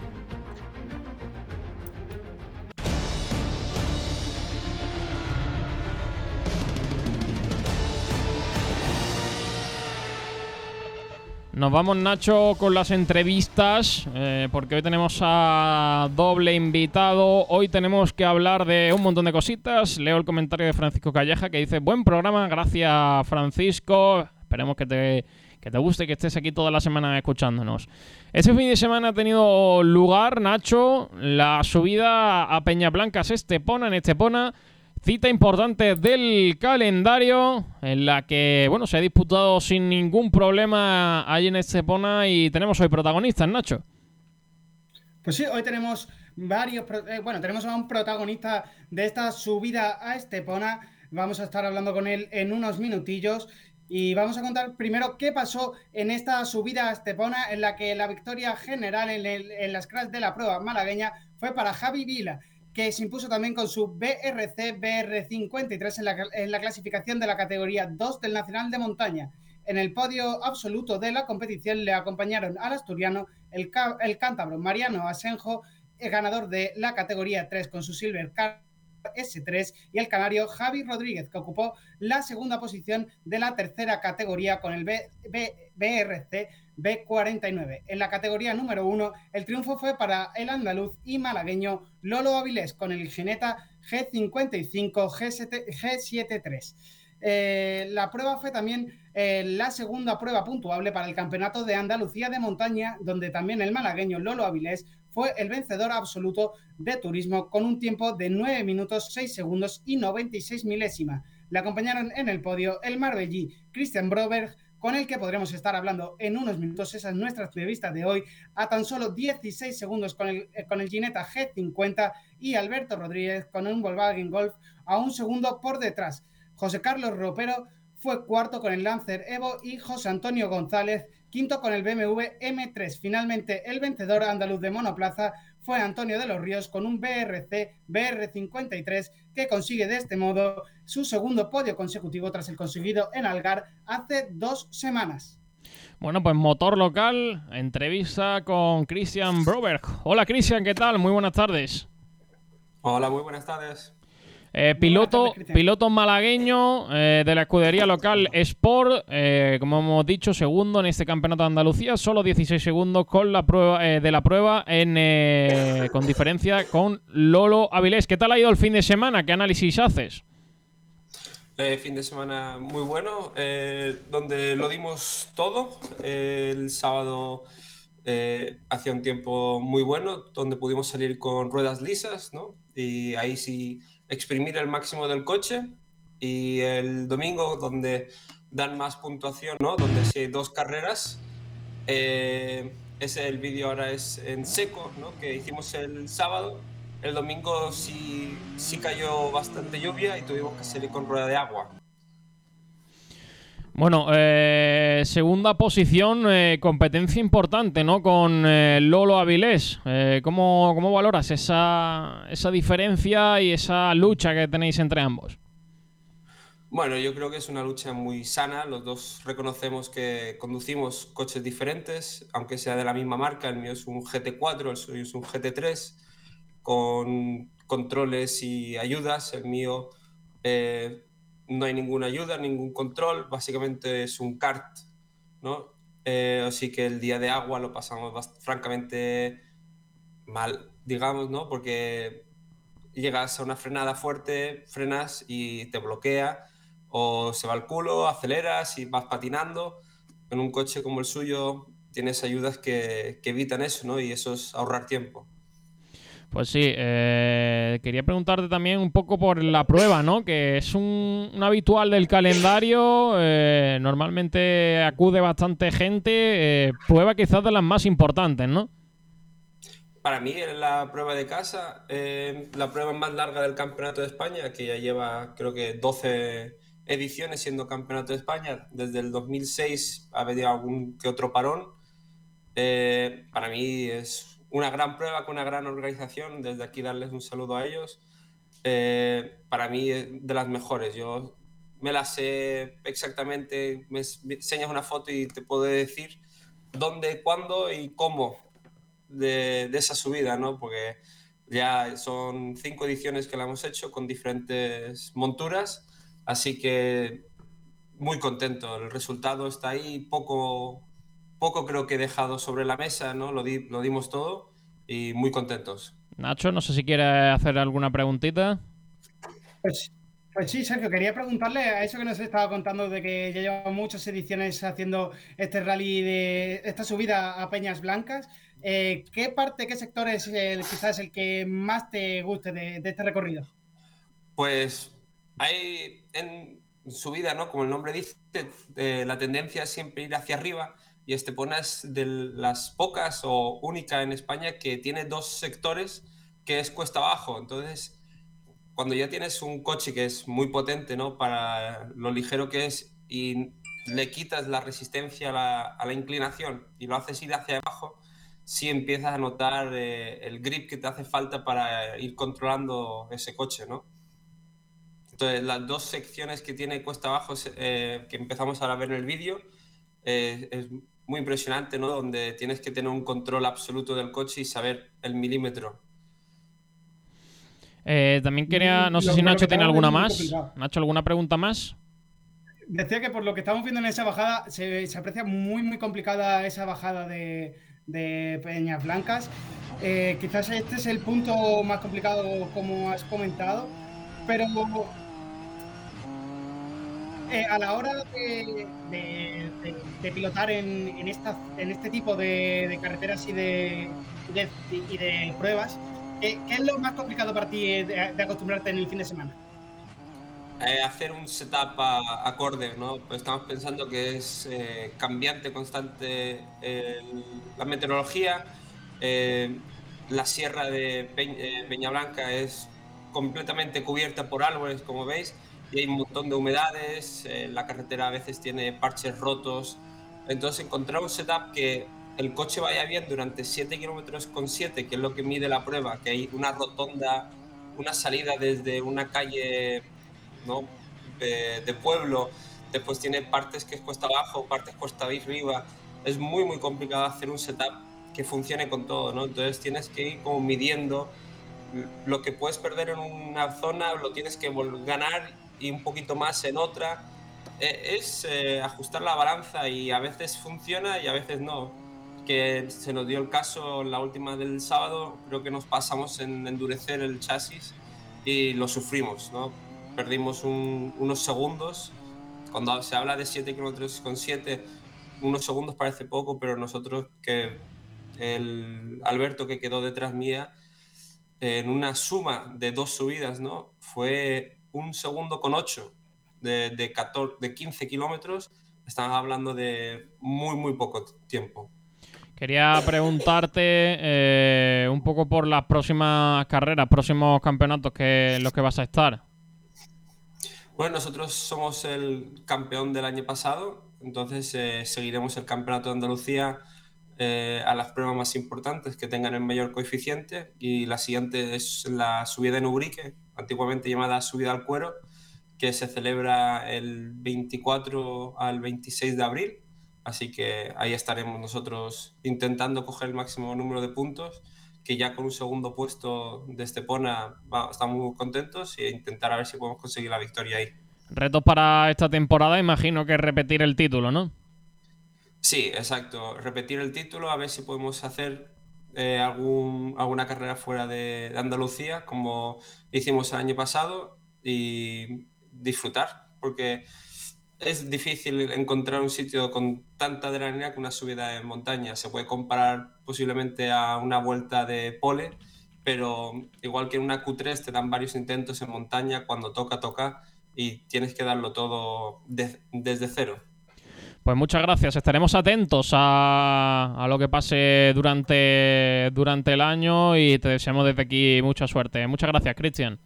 B: Nos vamos, Nacho, con las entrevistas, eh, porque hoy tenemos a doble invitado. Hoy tenemos que hablar de un montón de cositas. Leo el comentario de Francisco Calleja que dice, buen programa, gracias Francisco. Esperemos que te, que te guste, que estés aquí toda la semana escuchándonos. Este fin de semana ha tenido lugar, Nacho, la subida a Peñablancas Estepona, en Estepona. Cita importante del calendario en la que bueno se ha disputado sin ningún problema allí en Estepona y tenemos hoy protagonistas, Nacho.
C: Pues sí, hoy tenemos varios, eh, bueno, tenemos a un protagonista de esta subida a Estepona. Vamos a estar hablando con él en unos minutillos y vamos a contar primero qué pasó en esta subida a Estepona en la que la victoria general en, en las crash de la prueba malagueña fue para Javi Vila que se impuso también con su BRC BR53 en la, en la clasificación de la categoría 2 del Nacional de Montaña. En el podio absoluto de la competición le acompañaron al asturiano el, el cántabro Mariano Asenjo, el ganador de la categoría 3 con su Silver Car S3 y el canario Javi Rodríguez, que ocupó la segunda posición de la tercera categoría con el B, B, BRC B49. En la categoría número 1, el triunfo fue para el andaluz y malagueño Lolo Avilés con el Gineta G55 G73. Eh, la prueba fue también eh, la segunda prueba puntuable para el Campeonato de Andalucía de Montaña, donde también el malagueño Lolo Avilés fue el vencedor absoluto de turismo con un tiempo de 9 minutos 6 segundos y 96 milésimas. Le acompañaron en el podio el marbellí Christian Broberg, con el que podremos estar hablando en unos minutos. Esa es nuestra entrevista de hoy, a tan solo 16 segundos con el, eh, con el Gineta G50 y Alberto Rodríguez con un Volkswagen Golf a un segundo por detrás. José Carlos Ropero fue cuarto con el Lancer Evo y José Antonio González quinto con el BMW M3. Finalmente, el vencedor andaluz de monoplaza fue Antonio de los Ríos con un BRC BR53 que consigue de este modo su segundo podio consecutivo tras el conseguido en Algar hace dos semanas.
B: Bueno, pues motor local, entrevista con Christian Broberg. Hola Christian, ¿qué tal? Muy buenas tardes.
I: Hola, muy buenas tardes.
B: Eh, piloto, piloto malagueño eh, de la escudería local Sport, eh, como hemos dicho, segundo en este campeonato de Andalucía, solo 16 segundos con la prueba de la prueba en, con diferencia con Lolo Avilés. ¿Qué tal ha ido el fin de semana? ¿Qué análisis haces?
I: fin de semana muy bueno, donde lo dimos todo. el sábado hacía un tiempo muy bueno, donde pudimos salir con ruedas lisas, ¿no? Y ahí sí exprimir el máximo del coche y el domingo donde dan más puntuación, ¿no? Donde si hay dos carreras, eh, ese el vídeo ahora es en seco, ¿no? Que hicimos el sábado. El domingo sí, sí cayó bastante lluvia y tuvimos que salir con rueda de agua.
B: Bueno, eh, segunda posición, eh, competencia importante, ¿no? Con eh, Lolo Avilés. ¿cómo, ¿cómo, valoras esa, esa diferencia y esa lucha que tenéis entre ambos?
I: Bueno, yo creo que es una lucha muy sana. Los dos reconocemos que conducimos coches diferentes, aunque sea de la misma marca. El mío es un GT4, el suyo es un GT3, con controles y ayudas. El mío no hay ninguna ayuda, ningún control, básicamente es un kart, ¿no? Eh, así que el día de agua lo pasamos francamente mal, digamos, ¿no? Porque llegas a una frenada fuerte, frenas y te bloquea, o se va al culo, aceleras y vas patinando. En un coche como el suyo tienes ayudas que, que evitan eso, ¿no? Y eso es ahorrar tiempo.
B: Pues sí, eh, quería preguntarte también un poco por la prueba, ¿no? Que es un, habitual del calendario, eh, normalmente acude bastante gente, eh, prueba quizás de las más importantes, ¿no?
I: Para mí es la prueba de casa, la prueba más larga del Campeonato de España, que ya lleva creo que 12 ediciones siendo Campeonato de España. Desde el 2006 ha habido algún que otro parón. para mí es una gran prueba con una gran organización. Desde aquí darles un saludo a ellos. Eh, para mí de las mejores. Yo me las sé exactamente, me, enseñas una foto y te puedo decir dónde, cuándo y cómo de, de, esa subida, ¿no? Porque ya son cinco ediciones que la hemos hecho con diferentes monturas, así que muy contento. El resultado está ahí, poco poco creo que he dejado sobre la mesa, ¿no? Lo, lo dimos todo y muy contentos.
B: Nacho, no sé si quieres hacer alguna preguntita.
C: Pues, pues sí, Sergio, quería preguntarle a eso que nos estaba contando de que ya lleva muchas ediciones haciendo este rally de esta subida a Peñas Blancas. Eh, ¿Qué parte, qué sector es el, quizás el que más te guste de, este recorrido?
I: Pues hay en subida, ¿no? Como el nombre dice, la tendencia es siempre ir hacia arriba y Estepona es de las pocas o única en España que tiene dos sectores que es cuesta abajo. Entonces, cuando ya tienes un coche que es muy potente, ¿no? Para lo ligero que es y le quitas la resistencia a la, a la inclinación y lo haces ir hacia abajo, sí empiezas a notar eh, el grip que te hace falta para ir controlando ese coche, ¿no? Entonces, las dos secciones que tiene cuesta abajo, eh, que empezamos a ver en el vídeo, eh, es muy impresionante, ¿no? Donde tienes que tener un control absoluto del coche y saber el milímetro.
B: también quería, no sé si Nacho tiene alguna más. Nacho, ¿alguna pregunta más?
C: Decía que por lo que estamos viendo en esa bajada, se, se aprecia muy, muy complicada esa bajada de, de Peñas Blancas. Eh, quizás este es el punto más complicado, como has comentado, pero eh, a la hora de, pilotar en, este tipo de, carreteras y de, pruebas, ¿qué, es lo más complicado para ti de acostumbrarte en el fin de semana?
I: Eh, hacer un setup acorde, ¿no? Pues estamos pensando que es eh, cambiante, constante la meteorología. Eh, la sierra de Peña Blanca es completamente cubierta por árboles, como veis, y hay un montón de humedades. la carretera a veces tiene parches rotos. Entonces, encontrar un setup que el coche vaya bien durante 7 kilómetros con 7, que es lo que mide la prueba, que hay una rotonda, una salida desde una calle de, pueblo, después tiene partes que es cuesta abajo, partes cuesta arriba. Es muy, muy complicado hacer un setup que funcione con todo, ¿no? Entonces tienes que ir como midiendo lo que puedes perder en una zona, lo tienes que ganar y un poquito más en otra. E, es eh, ajustar la balanza y a veces funciona y a veces no. Que se nos dio el caso la última del sábado, creo que nos pasamos en endurecer el chasis y lo sufrimos, ¿no? perdimos unos segundos. Cuando se habla de 7 kilómetros con 7, unos segundos parece poco, pero nosotros que el Alberto que quedó detrás mía, en una suma de dos subidas, ¿no? Fue un segundo con 8 de, de, 14, de 15 kilómetros. Estamos hablando de muy, muy poco tiempo.
B: Quería preguntarte eh, un poco por las próximas carreras, próximos campeonatos que en los que vas a estar.
I: Bueno, nosotros somos el campeón del año pasado, entonces eh, seguiremos el campeonato de Andalucía eh, a las pruebas más importantes que tengan el mayor coeficiente y la siguiente es la subida en Ubrique, antiguamente llamada subida al cuero, que se celebra el 24 al 26 de abril. Así que ahí estaremos nosotros intentando coger el máximo número de puntos, que ya con un segundo puesto de Estepona estamos muy contentos e intentar a ver si podemos conseguir la victoria ahí.
B: Retos para esta temporada, imagino que repetir el título, ¿no?
I: Sí, exacto. Repetir el título, a ver si podemos hacer eh, algún, alguna carrera fuera de, Andalucía, como hicimos el año pasado, y disfrutar, porque es difícil encontrar un sitio con tanta adrenalina que una subida en montaña. Se puede comparar posiblemente a una vuelta de pole, pero igual que en una Q3 te dan varios intentos en montaña, cuando toca, toca y tienes que darlo todo desde cero.
B: Pues muchas gracias. Estaremos atentos a, lo que pase durante, durante el año y te deseamos desde aquí mucha suerte. Muchas gracias, Cristian.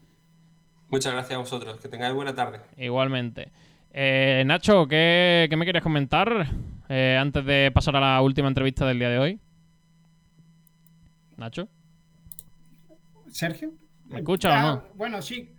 I: Muchas gracias a vosotros. Que tengáis buena tarde.
B: Igualmente. Eh, Nacho, ¿qué, me quieres comentar eh, antes de pasar a la última entrevista del día de hoy? Nacho.
C: ¿Sergio?
B: ¿Me escuchas o no?
C: Ah, bueno, sí.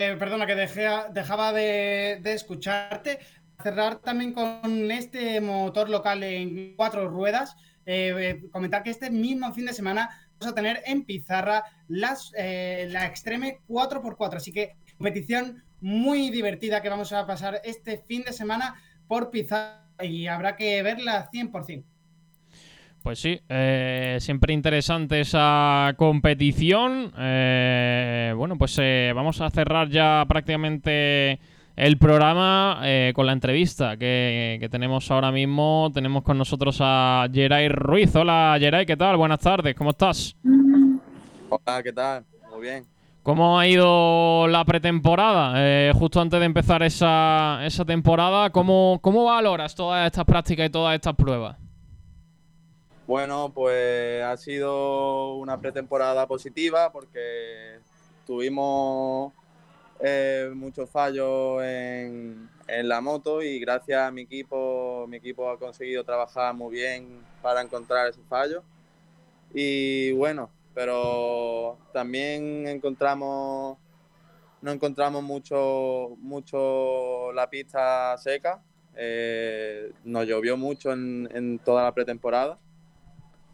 C: Eh, perdona que dejaba de, escucharte. Cerrar también con este motor local en cuatro ruedas. Eh, eh, comentar que este mismo fin de semana vamos a tener en Pizarra las, la Extreme 4x4. Así que competición muy divertida que vamos a pasar este fin de semana por Pizarra y habrá que verla 100%.
B: Pues sí, eh, siempre interesante esa competición. Eh, bueno, pues eh, vamos a cerrar ya prácticamente el programa eh, con la entrevista que, que tenemos ahora mismo. Tenemos con nosotros a Geray Ruiz. Hola Geray, ¿qué tal? Buenas tardes, ¿cómo estás?
J: Hola, ¿qué tal? Muy bien.
B: ¿Cómo ha ido la pretemporada? Eh, justo antes de empezar esa, esa temporada, ¿cómo, ¿cómo valoras todas estas prácticas y todas estas pruebas?
J: Bueno, pues ha sido una pretemporada positiva porque tuvimos eh, muchos fallos en, en la moto y gracias a mi equipo, mi equipo ha conseguido trabajar muy bien para encontrar esos fallos. Y bueno, pero también encontramos, no encontramos mucho, mucho la pista seca. Eh, nos llovió mucho en, en toda la pretemporada.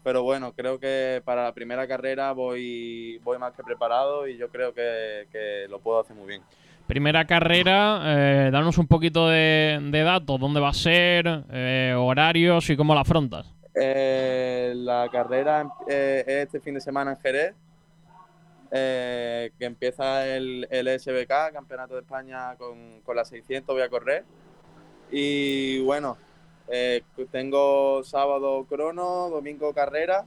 J: Pero bueno, creo que para la primera carrera voy, voy más que preparado y yo creo que, que lo puedo hacer muy bien.
B: Primera carrera, eh, danos un poquito de, de datos, dónde va a ser, eh, horarios y cómo la afrontas.
J: Eh, la carrera eh, es este fin de semana en Jerez, que empieza el, el SBK, Campeonato de España con, con la 600, voy a correr. Y bueno, eh, tengo sábado crono, domingo carrera.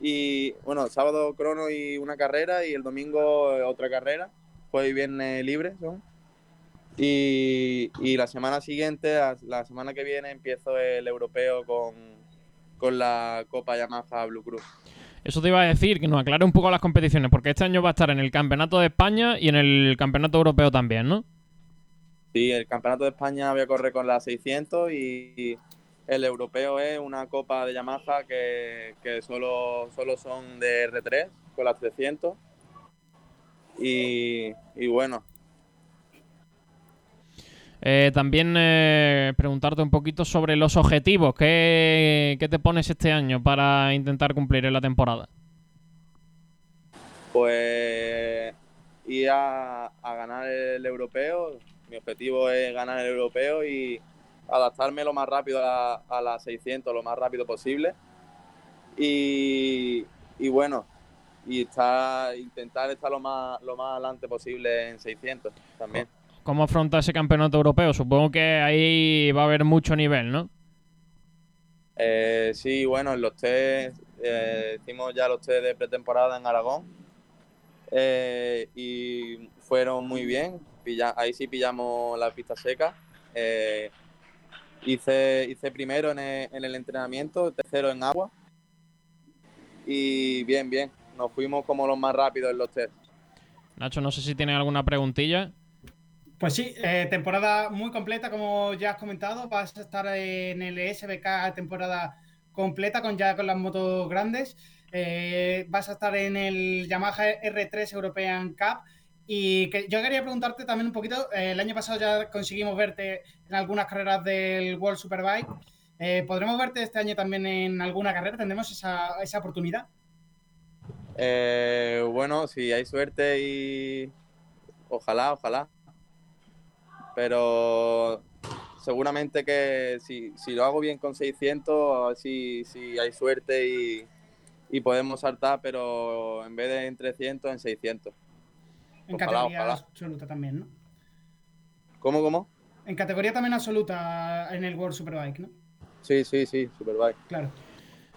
J: Y bueno, sábado crono y una carrera y el domingo eh, otra carrera. Jueves y viernes libre son. Y, y la semana siguiente, la, la semana que viene, empiezo el europeo con, con la Copa Yamaha Blue Cruz.
B: Eso te iba a decir, que nos aclare un poco las competiciones, porque este año va a estar en el Campeonato de España y en el Campeonato Europeo también, ¿no?
J: Sí, el Campeonato de España voy a correr con la 600 y el europeo es una copa de Yamaha que, que solo, solo son de R3 con las 300. Y, y bueno,
B: Eh, también eh, preguntarte un poquito sobre los objetivos. ¿Qué, qué te pones este año para intentar cumplir en la temporada?
J: pues ir a, a ganar el europeo. Mi objetivo es ganar el europeo y adaptarme lo más rápido a, a las 600, lo más rápido posible. Y, y bueno, y estar, intentar estar lo más, lo más adelante posible en 600 también.
B: ¿Cómo afronta ese campeonato europeo? Supongo que ahí va a haber mucho nivel, ¿no?
J: Eh, sí, bueno, en los test, eh, hicimos ya los test de pretemporada en Aragón eh, y fueron muy bien. Pilla- ahí sí pillamos la pista seca. Eh, hice, hice primero en el, en el entrenamiento, tercero en agua y bien, bien. Nos fuimos como los más rápidos en los test.
B: Nacho, no sé si tienes alguna preguntilla.
C: Pues sí, eh, temporada muy completa, como ya has comentado. Vas a estar en el SBK temporada completa con ya con las motos grandes. Eh, vas a estar en el Yamaha R3 European Cup. Y yo quería preguntarte también un poquito. eh, el año pasado ya conseguimos verte en algunas carreras del World Superbike. Eh, ¿Podremos verte este año también en alguna carrera? ¿Tendremos esa, esa oportunidad?
J: Eh, bueno, si hay suerte y ojalá, ojalá. Pero seguramente que si, si lo hago bien con 600, a ver si, si hay suerte y, y podemos saltar, pero en vez de en 300, en 600.
C: En
J: Ojalá,
C: categoría
J: ojalá.
C: absoluta también, ¿no?
J: ¿Cómo, cómo?
C: En categoría también absoluta en el World Superbike, ¿no?
J: Sí, sí, sí, Superbike.
C: Claro.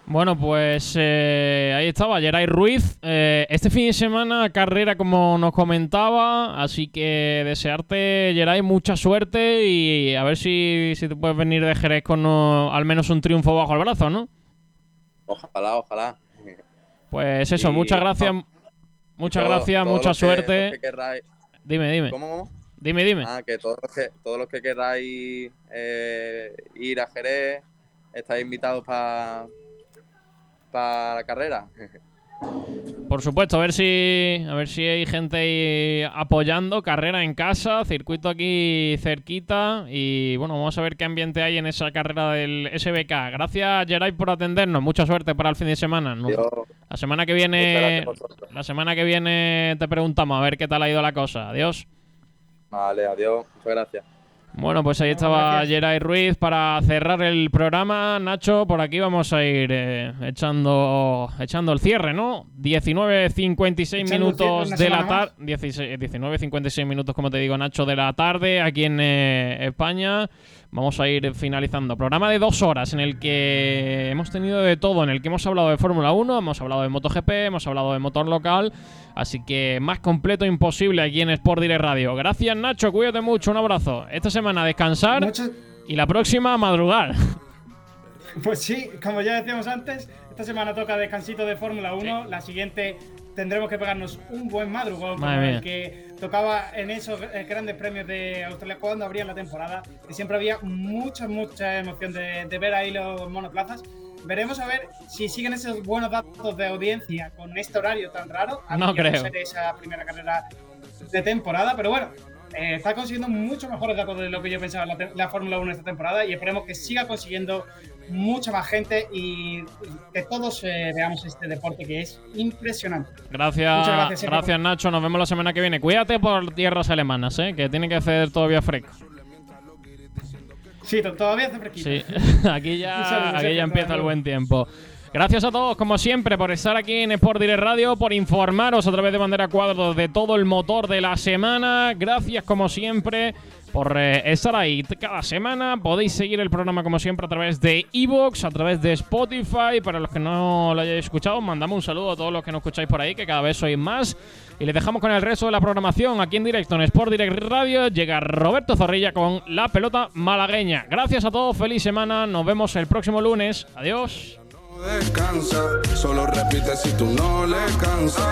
B: Bueno, pues eh, ahí estaba Geray Ruiz. Eh, este fin de semana carrera como nos comentaba, así que desearte, Geray, mucha suerte y a ver si, si te puedes venir de Jerez con uh, al menos un triunfo bajo el brazo, ¿no?
J: Ojalá, ojalá.
B: Pues eso,
J: Y-
B: muchas gracias. Muchas
J: Todo-
B: gracias, mucha
J: que-
B: suerte.
J: que
B: Dime, dime.
J: ¿Cómo, cómo?
B: Dime, dime.
J: Ah, que todos los que, todos los que queráis eh, ir a Jerez, estáis invitados para la carrera. (laughs)
B: Por supuesto, a ver si a ver si hay gente ahí apoyando, carrera en casa, circuito aquí cerquita y bueno, vamos a ver qué ambiente hay en esa carrera del SBK. Gracias Geray por atendernos, mucha suerte para el fin de semana. La semana que viene la semana que viene te preguntamos a ver qué tal ha ido la cosa. Adiós.
J: Vale, adiós. Muchas gracias.
B: Bueno, pues ahí estaba Geray Ruiz para cerrar el programa. Nacho, por aquí vamos a ir eh, echando, echando el cierre, ¿no? 19.56
C: Echando el cierre
B: minutos de la tarde. 19.56 minutos, como te digo, Nacho, de la tarde aquí en eh, España. Vamos a ir finalizando. Programa de dos horas en el que hemos tenido de todo, en el que hemos hablado de Fórmula 1, hemos hablado de MotoGP, hemos hablado de motor local. Así que más completo imposible aquí en Sport Direct Radio. Gracias, Nacho. Cuídate mucho. Un abrazo. Esta semana descansar y la próxima madrugar.
C: Pues sí, como ya decíamos antes, esta semana toca descansito de Fórmula 1, la siguiente tendremos que pegarnos un buen madrugón
B: Madre mía.
C: el que tocaba en esos eh, grandes premios de Australia cuando abrían la temporada y siempre había mucha, mucha emoción de, de ver ahí los monoplazas. Veremos a ver si siguen esos buenos datos de audiencia con este horario tan raro. A
B: No creo.
C: ser esa primera carrera de temporada, pero bueno, eh, está consiguiendo mucho mejores datos de lo que yo pensaba la, la Fórmula 1 esta temporada y esperemos que siga consiguiendo mucha más gente y que todos eh, veamos este deporte que es impresionante.
B: Gracias,
C: Muchas
B: gracias,
C: gracias.
B: Nacho. Nos vemos la semana que viene. Cuídate por tierras alemanas, ¿eh? que tiene que hacer todavía fresco.
C: Sí, to- todavía hace fresquito.
B: Sí, (laughs) aquí ya, aquí ya empieza el buen tiempo. Gracias a todos, como siempre, por estar aquí en Sport Direct Radio, por informaros a través de Bandera Cuadros de todo el motor de la semana. Gracias, como siempre, por eh, estar ahí cada semana. Podéis seguir el programa, como siempre, a través de Evox, a través de Spotify. Para los que no lo hayáis escuchado, mandamos un saludo a todos los que nos escucháis por ahí, que cada vez sois más. Y les dejamos con el resto de la programación aquí en directo en Sport Direct Radio. Llega Roberto Zorrilla con la pelota malagueña. Gracias a todos, feliz semana. Nos vemos el próximo lunes. Adiós.
K: Descansa, solo repite si tú no le cansas.